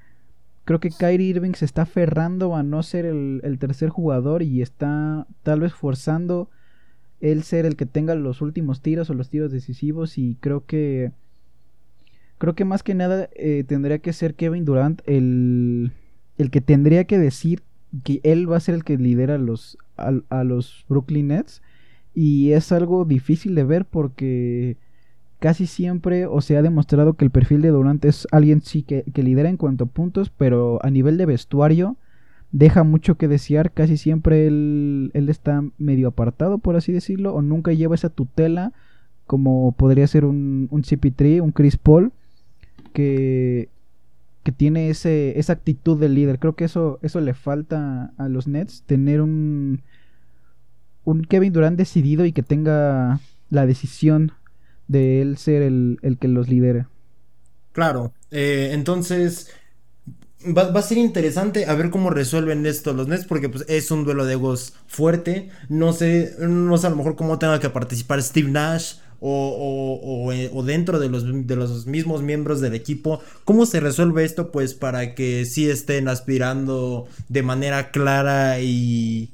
creo que Kyrie Irving se está aferrando a no ser el, el, tercer jugador y está tal vez forzando él ser el que tenga los últimos tiros o los tiros decisivos y creo que creo que más que nada eh, tendría que ser Kevin Durant el, el que tendría que decir que él va a ser el que lidera los, a, a los Brooklyn Nets. Y es algo difícil de ver porque casi siempre o se ha demostrado que el perfil de Durant es alguien sí que, que, lidera en cuanto a puntos, pero a nivel de vestuario deja mucho que desear, casi siempre él, él está medio apartado, por así decirlo, o nunca lleva esa tutela como podría ser un, un CP3, un Chris Paul, que, que tiene ese, esa actitud de líder. Creo que eso, eso le falta a los Nets, tener un, un Kevin Durant decidido y que tenga la decisión de él ser el, el que los lidere. Claro, eh, entonces va, va, a ser interesante a ver cómo resuelven esto los Nets porque pues, es un duelo de egos fuerte. No sé, no sé a lo mejor cómo tenga que participar Steve Nash. O, o, dentro de los, de los mismos miembros del equipo. ¿Cómo se resuelve esto? Pues para que sí estén aspirando de manera clara y,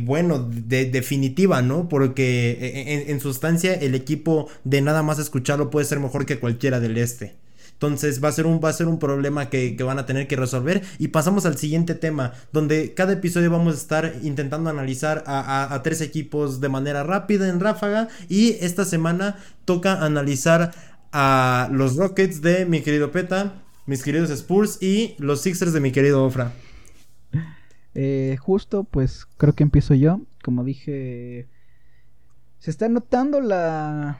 bueno, de, definitiva, ¿no? Porque en, en, sustancia el equipo de nada más escucharlo puede ser mejor que cualquiera del este. Entonces va a ser un, va a ser un problema que, que, van a tener que resolver. Y pasamos al siguiente tema, donde cada episodio vamos a estar intentando analizar a, a, a tres equipos de manera rápida en ráfaga. Y esta semana toca analizar a los Rockets de mi querido Peta, mis queridos Spurs y los Sixers de mi querido Ofra. Eh, justo, pues creo que empiezo yo. Como dije, se está notando la,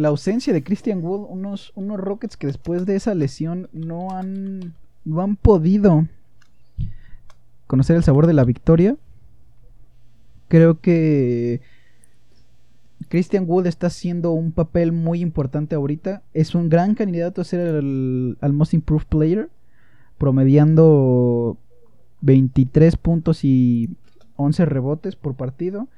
la ausencia de Christian Wood. Unos, unos Rockets que después de esa lesión no han, no han podido conocer el sabor de la victoria. Creo que Christian Wood está haciendo un papel muy importante ahorita. Es un gran candidato a ser el, al Most Improved Player. Promediando 23 puntos y 11 rebotes por partido.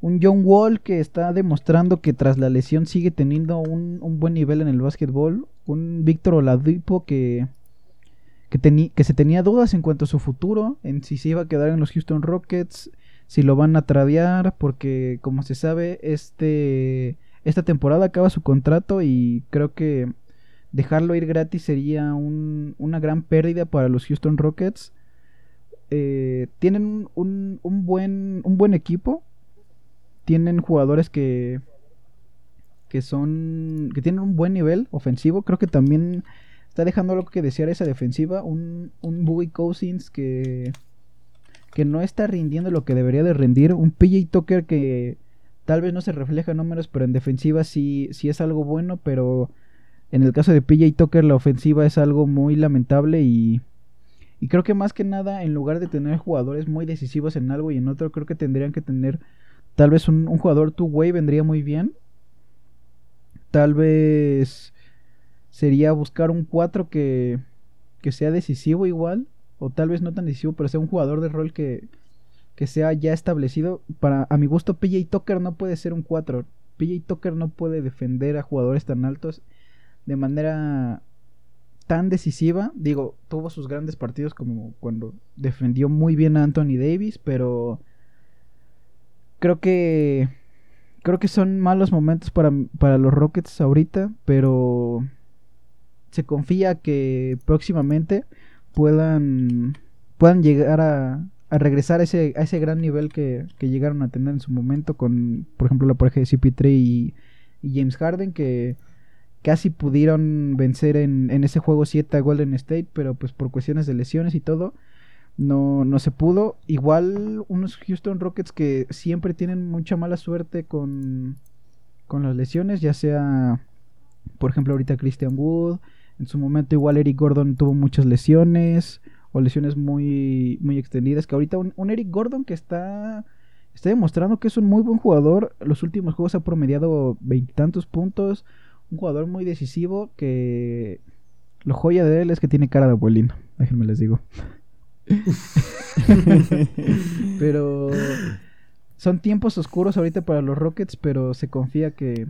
Un John Wall que está demostrando que tras la lesión sigue teniendo un, un buen nivel en el básquetbol. Un Víctor Oladipo que, que, que, se tenía dudas en cuanto a su futuro, en si se iba a quedar en los Houston Rockets, si lo van a tradear, porque como se sabe, este, esta temporada acaba su contrato y creo que dejarlo ir gratis sería un, una gran pérdida para los Houston Rockets eh, tienen un, un, buen, un buen equipo. Tienen jugadores que, que son que tienen un buen nivel ofensivo. Creo que también está dejando algo que desear esa defensiva. Un, un Bowie Cousins que, que no está rindiendo lo que debería de rendir. Un PJ Tucker que tal vez no se refleja en números, pero en defensiva sí, sí es algo bueno. Pero en el caso de PJ Tucker la ofensiva es algo muy lamentable y y creo que más que nada, en lugar de tener jugadores muy decisivos en algo y en otro, creo que tendrían que tener tal vez un, jugador two-way vendría muy bien. Tal vez sería buscar un 4 que, que sea decisivo igual. O tal vez no tan decisivo, pero sea un jugador de rol que, que sea ya establecido. Para, a mi gusto, PJ Tucker no puede ser un 4. PJ Tucker no puede defender a jugadores tan altos de manera tan decisiva. Digo, tuvo sus grandes partidos como cuando defendió muy bien a Anthony Davis, pero creo que creo que son malos momentos para, para los Rockets ahorita, pero se confía que próximamente puedan puedan llegar a, a regresar a ese, ese gran nivel que, que, llegaron a tener en su momento con, por ejemplo, la pareja de CP3 y, y James Harden, que casi pudieron vencer en, en ese juego 7 a Golden State, pero pues por cuestiones de lesiones y todo, no, no se pudo. Igual unos Houston Rockets que siempre tienen mucha mala suerte con, con las lesiones, ya sea, por ejemplo, ahorita Christian Wood, en su momento igual Eric Gordon tuvo muchas lesiones o lesiones muy, muy extendidas, que ahorita un, Eric Gordon que está está demostrando que es un muy buen jugador. Los últimos juegos ha promediado veintitantos puntos un jugador muy decisivo que, Lo joya de él es que tiene cara de abuelino, déjenme les digo. *laughs* pero son tiempos oscuros ahorita para los Rockets, pero se confía que,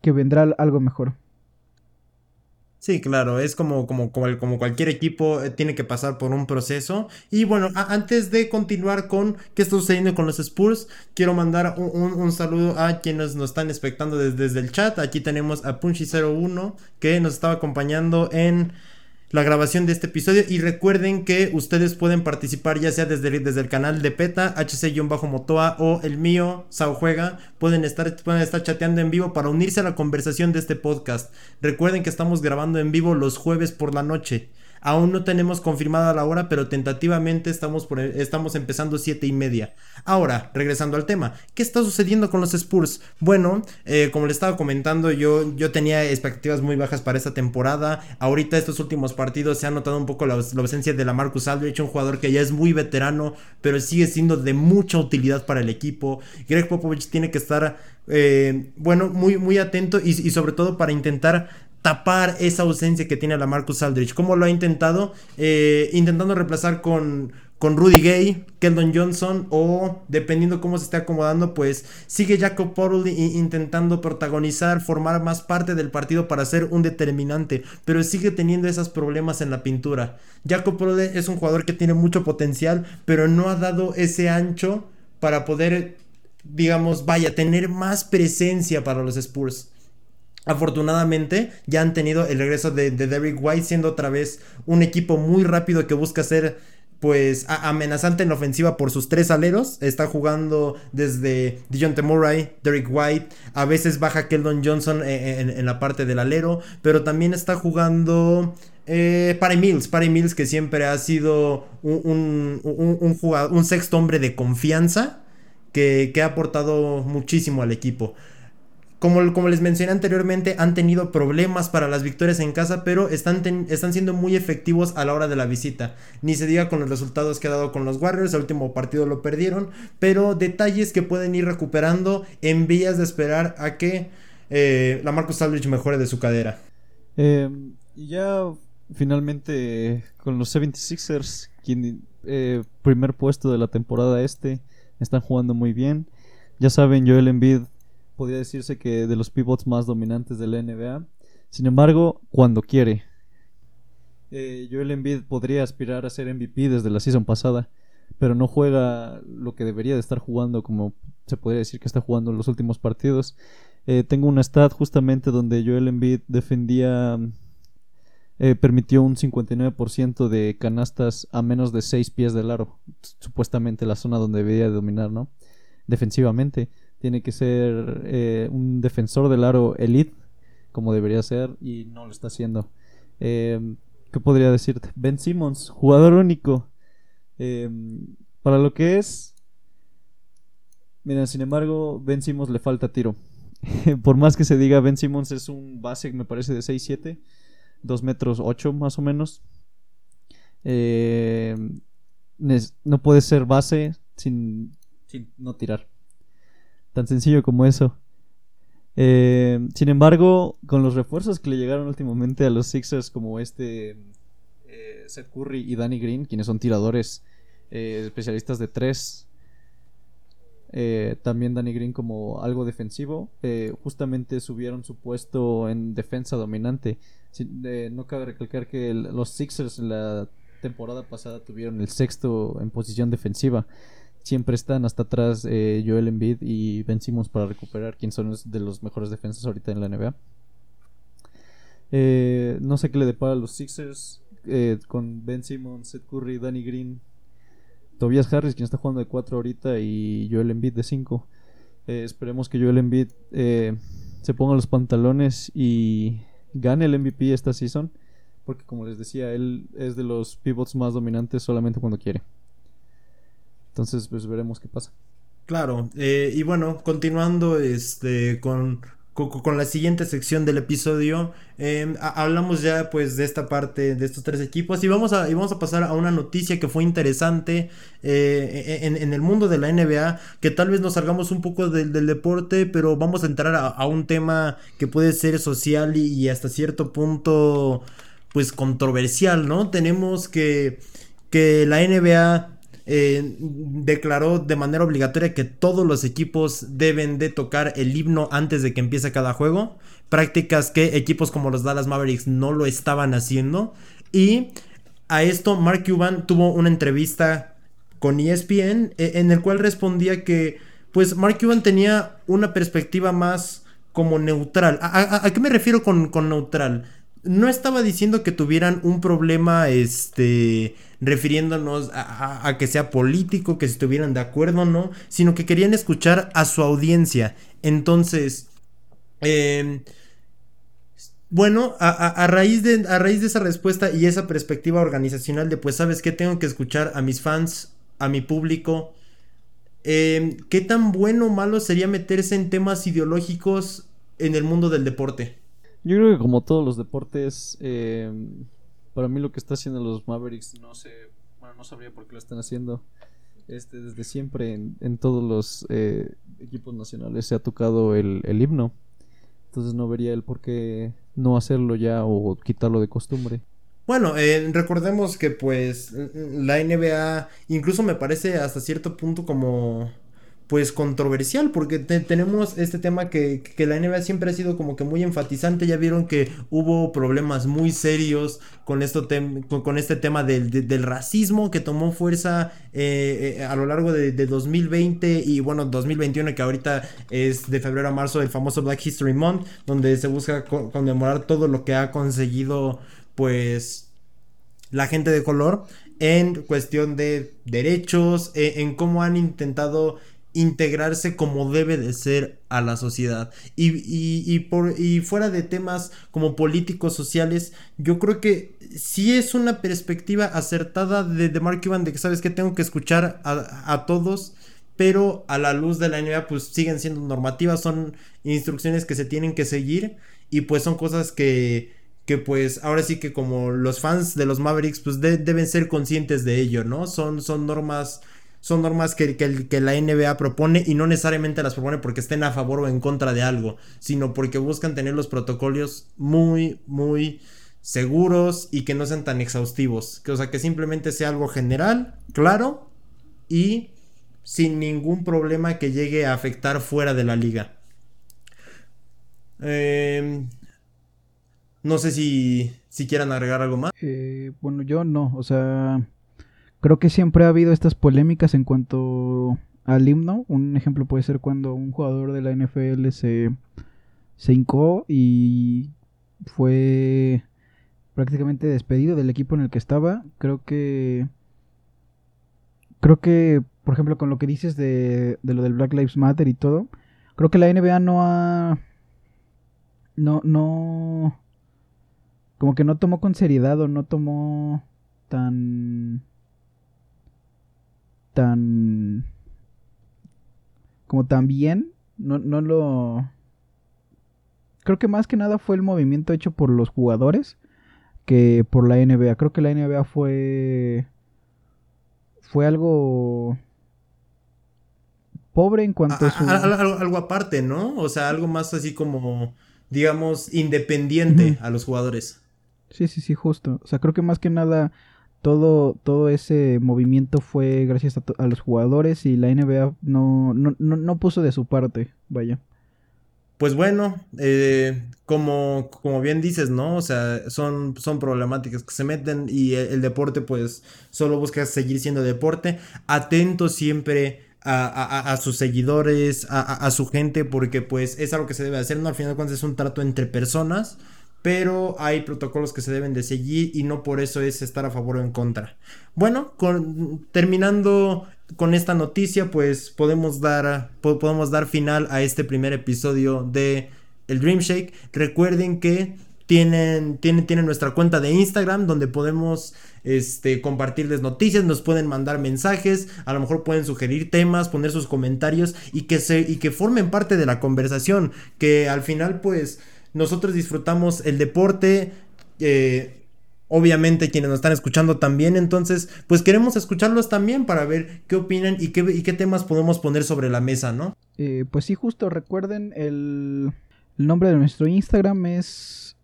que vendrá algo mejor. Sí, claro, es como, como, como, cualquier equipo eh, tiene que pasar por un proceso. Y bueno, antes de continuar con qué está sucediendo con los Spurs, quiero mandar un, saludo a quienes nos están expectando desde, desde el chat. Aquí tenemos a Punchy01 que nos estaba acompañando en la grabación de este episodio y recuerden que ustedes pueden participar ya sea desde, el canal de PETA, HC-Motoa o el mío, Sao Juega, pueden estar, pueden estar chateando en vivo para unirse a la conversación de este podcast. Recuerden que estamos grabando en vivo los jueves por la noche. Aún no tenemos confirmada la hora, pero tentativamente estamos, por, estamos empezando siete y media. Ahora, regresando al tema, ¿qué está sucediendo con los Spurs? Bueno, eh, como le estaba comentando, yo, yo tenía expectativas muy bajas para esta temporada. Ahorita estos últimos partidos se ha notado un poco la, ausencia de la Marcus Aldridge, un jugador que ya es muy veterano, pero sigue siendo de mucha utilidad para el equipo. Greg Popovich tiene que estar eh, bueno, muy, muy atento y, sobre todo para intentar tapar esa ausencia que tiene la Marcus Aldridge. ¿Cómo lo ha intentado? Eh, intentando reemplazar con, con Rudy Gay, Keldon Johnson o dependiendo cómo se esté acomodando, pues sigue Jacob Portl intentando protagonizar, formar más parte del partido para ser un determinante, pero sigue teniendo esos problemas en la pintura. Jacob Portl es un jugador que tiene mucho potencial, pero no ha dado ese ancho para poder, digamos, vaya, tener más presencia para los Spurs. Afortunadamente ya han tenido el regreso de, Derrick White siendo otra vez un equipo muy rápido que busca ser pues amenazante en ofensiva por sus tres aleros. Está jugando desde Dejounte Murray, Derrick White, a veces baja Keldon Johnson en, la parte del alero, pero también está jugando eh, Mills, Parry Mills que siempre ha sido un, jugador, un sexto hombre de confianza que, que ha aportado muchísimo al equipo. Como, como, les mencioné anteriormente, han tenido problemas para las victorias en casa, pero están, están siendo muy efectivos a la hora de la visita. Ni se diga con los resultados que ha dado con los Warriors, el último partido lo perdieron, pero detalles que pueden ir recuperando en vías de esperar a que eh, la Marcus Aldridge mejore de su cadera. Y ya finalmente con los 76ers, quien, eh, primer puesto de la temporada este, están jugando muy bien. Ya saben, Joel Embiid podría decirse que de los pivots más dominantes de la NBA. Sin embargo, cuando quiere. Eh, Joel Embiid podría aspirar a ser MVP desde la season pasada, pero no juega lo que debería de estar jugando, como se podría decir que está jugando en los últimos partidos. Eh, tengo una stat justamente donde Joel Embiid defendía, eh, permitió un 59% de canastas a menos de 6 pies del aro, supuestamente la zona donde debería de dominar, ¿no? Defensivamente tiene que ser eh, un defensor del aro elite, como debería ser, y no lo está haciendo. Em, ¿Qué podría decirte? Ben Simmons, jugador único. Em, para lo que es. Mira, sin embargo, Ben Simmons le falta tiro. *laughs* Por más que se diga, Ben Simmons es un base, me parece, de 6'7, 2 metros 8 más o menos. Em, no puede ser base sin, sin no tirar. Tan sencillo como eso. Eh, sin embargo, con los refuerzos que le llegaron últimamente a los Sixers, como este eh, Seth Curry y Danny Green, quienes son tiradores eh, especialistas de tres, también Danny Green como algo defensivo, justamente subieron su puesto en defensa dominante. no cabe recalcar que los Sixers en la temporada pasada tuvieron el sexto en posición defensiva siempre están hasta atrás eh, Joel Embiid y Ben Simmons para recuperar quién son de los mejores defensas ahorita en la NBA. Eh, no sé qué le depara a los Sixers eh, con Ben Simmons, Seth Curry, Danny Green, Tobias Harris, quien está jugando de 4 ahorita, y Joel Embiid de 5. esperemos que Joel Embiid se ponga los pantalones y gane el MVP esta season. Porque como les decía, él es de los pivots más dominantes solamente cuando quiere. Entonces, pues veremos qué pasa. Claro, eh, y bueno, continuando este, con, con, la siguiente sección del episodio. Em, hablamos ya pues de esta parte de estos tres equipos y vamos a, y vamos a pasar a una noticia que fue interesante eh, en, el mundo de la NBA, que tal vez nos salgamos un poco del, deporte, pero vamos a entrar a, un tema que puede ser social y, hasta cierto punto pues controversial, ¿no? Tenemos que, que la NBA eh, declaró de manera obligatoria que todos los equipos deben de tocar el himno antes de que empiece cada juego. Prácticas que equipos como los Dallas Mavericks no lo estaban haciendo. Y a esto Mark Cuban tuvo una entrevista con ESPN e, en el cual respondía que pues Mark Cuban tenía una perspectiva más como neutral. ¿A, qué me refiero con, con neutral? no estaba diciendo que tuvieran un problema, este, refiriéndonos a, que sea político, que estuvieran de acuerdo o no, sino que querían escuchar a su audiencia. Entonces, em, bueno, a, raíz de, a raíz de esa respuesta y esa perspectiva organizacional de, pues, ¿sabes qué? Tengo que escuchar a mis fans, a mi público. Em, ¿Qué tan bueno o malo sería meterse en temas ideológicos en el mundo del deporte? Yo creo que como todos los deportes, eh, para mí lo que está haciendo los Mavericks, no sé, bueno, no sabría por qué lo están haciendo. Este, desde siempre en, todos los eh, equipos nacionales se ha tocado el, himno. Entonces no vería el por qué no hacerlo ya o quitarlo de costumbre. Bueno, eh, recordemos que pues la NBA incluso me parece hasta cierto punto como pues controversial porque tenemos este tema que, que, la NBA siempre ha sido como que muy enfatizante. Ya vieron que hubo problemas muy serios con esto con, este tema del, del, racismo que tomó fuerza eh, eh, a lo largo de, 2020 y bueno 2021 que ahorita es de febrero a marzo el famoso Black History Month donde se busca conmemorar todo lo que ha conseguido pues la gente de color en cuestión de derechos, en cómo han intentado integrarse como debe de ser a la sociedad. Y, por, y fuera de temas como políticos, sociales, yo creo que sí es una perspectiva acertada de, de Mark Cuban de que sabes que tengo que escuchar a, todos. Pero a la luz de la NBA pues siguen siendo normativas, son instrucciones que se tienen que seguir y pues son cosas que, que pues ahora sí que como los fans de los Mavericks pues deben ser conscientes de ello, ¿no? Son, son normas son normas que, que, la NBA propone y no necesariamente las propone porque estén a favor o en contra de algo, sino porque buscan tener los protocolos muy, muy seguros y que no sean tan exhaustivos. Que, o sea, que simplemente sea algo general, claro y sin ningún problema que llegue a afectar fuera de la liga. Em, no sé si, si quieran agregar algo más. Eh, bueno, yo no, o sea Creo que siempre ha habido estas polémicas en cuanto al himno. Un ejemplo puede ser cuando un jugador de la NFL se, se hincó y fue prácticamente despedido del equipo en el que estaba. Creo que. Creo que, por ejemplo, con lo que dices de, de lo del Black Lives Matter y todo, creo que la NBA no ha. No, no. Como que no tomó con seriedad o no tomó tan tan como tan bien, no, no lo creo que más que nada fue el movimiento hecho por los jugadores que por la NBA. Creo que la NBA fue fue algo pobre en cuanto a, su... algo, aparte, ¿no? O sea, algo más así como digamos independiente a los jugadores. Sí, sí, sí, justo. O sea, creo que más que nada todo, todo ese movimiento fue gracias a, los jugadores y la NBA no, no, no, puso de su parte, vaya. Pues bueno, eh, como, como bien dices, ¿no? O sea, son, son problemáticas que se meten y el, deporte pues solo busca seguir siendo deporte. Atento siempre a, a, sus seguidores, a, su gente, porque pues es algo que se debe hacer, ¿no? Al final de cuentas es un trato entre personas pero hay protocolos que se deben de seguir y no por eso es estar a favor o en contra. Bueno, terminando con esta noticia, pues podemos dar, podemos dar final a este primer episodio de el Dream Shake. Recuerden que tienen, tienen, tienen nuestra cuenta de Instagram donde podemos este, compartirles noticias, nos pueden mandar mensajes, a lo mejor pueden sugerir temas, poner sus comentarios y que, se, y que formen parte de la conversación, que al final pues nosotros disfrutamos el deporte, eh, obviamente quienes nos están escuchando también, entonces pues queremos escucharlos también para ver qué opinan y qué, temas podemos poner sobre la mesa, ¿no? Eh, pues sí, justo recuerden el, el nombre de nuestro Instagram es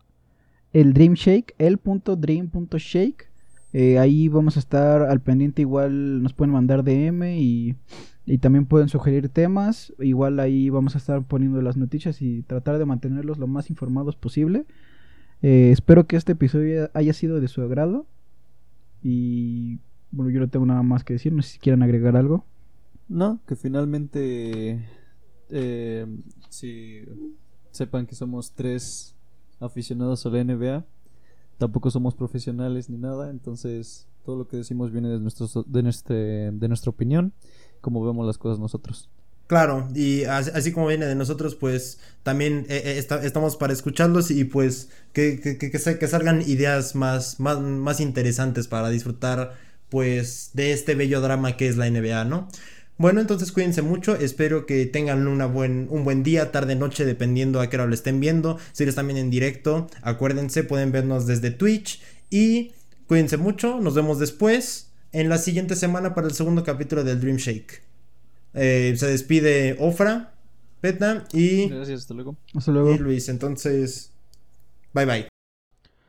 el Dream Shake, el.dream.shake. Eh, ahí vamos a estar al pendiente, igual nos pueden mandar DM y, y también pueden sugerir temas. Igual ahí vamos a estar poniendo las noticias y tratar de mantenerlos lo más informados posible. Eh, espero que este episodio haya sido de su agrado. Y bueno, yo no tengo nada más que decir, no sé si quieran agregar algo. No, que finalmente eh, si sepan que somos tres aficionados a la NBA, tampoco somos profesionales ni nada, entonces todo lo que decimos viene de, nuestro, de, de nuestra opinión, como vemos las cosas nosotros. Claro, y as- así como viene de nosotros, pues también eh, eh, esta- estamos para escucharlos y pues que, que, que, que salgan ideas más, más, más interesantes para disfrutar pues de este bello drama que es la NBA, ¿no? Bueno, entonces cuídense mucho, espero que tengan una buen, un buen día, tarde, noche, dependiendo a qué hora lo estén viendo. Si lo están viendo en directo, acuérdense, pueden vernos desde Twitch y cuídense mucho, nos vemos después en la siguiente semana para el segundo capítulo del Dream Shake. Eh, se despide Ofra, Peta y, Gracias, hasta luego. Hasta luego. y Luis. Entonces, bye bye.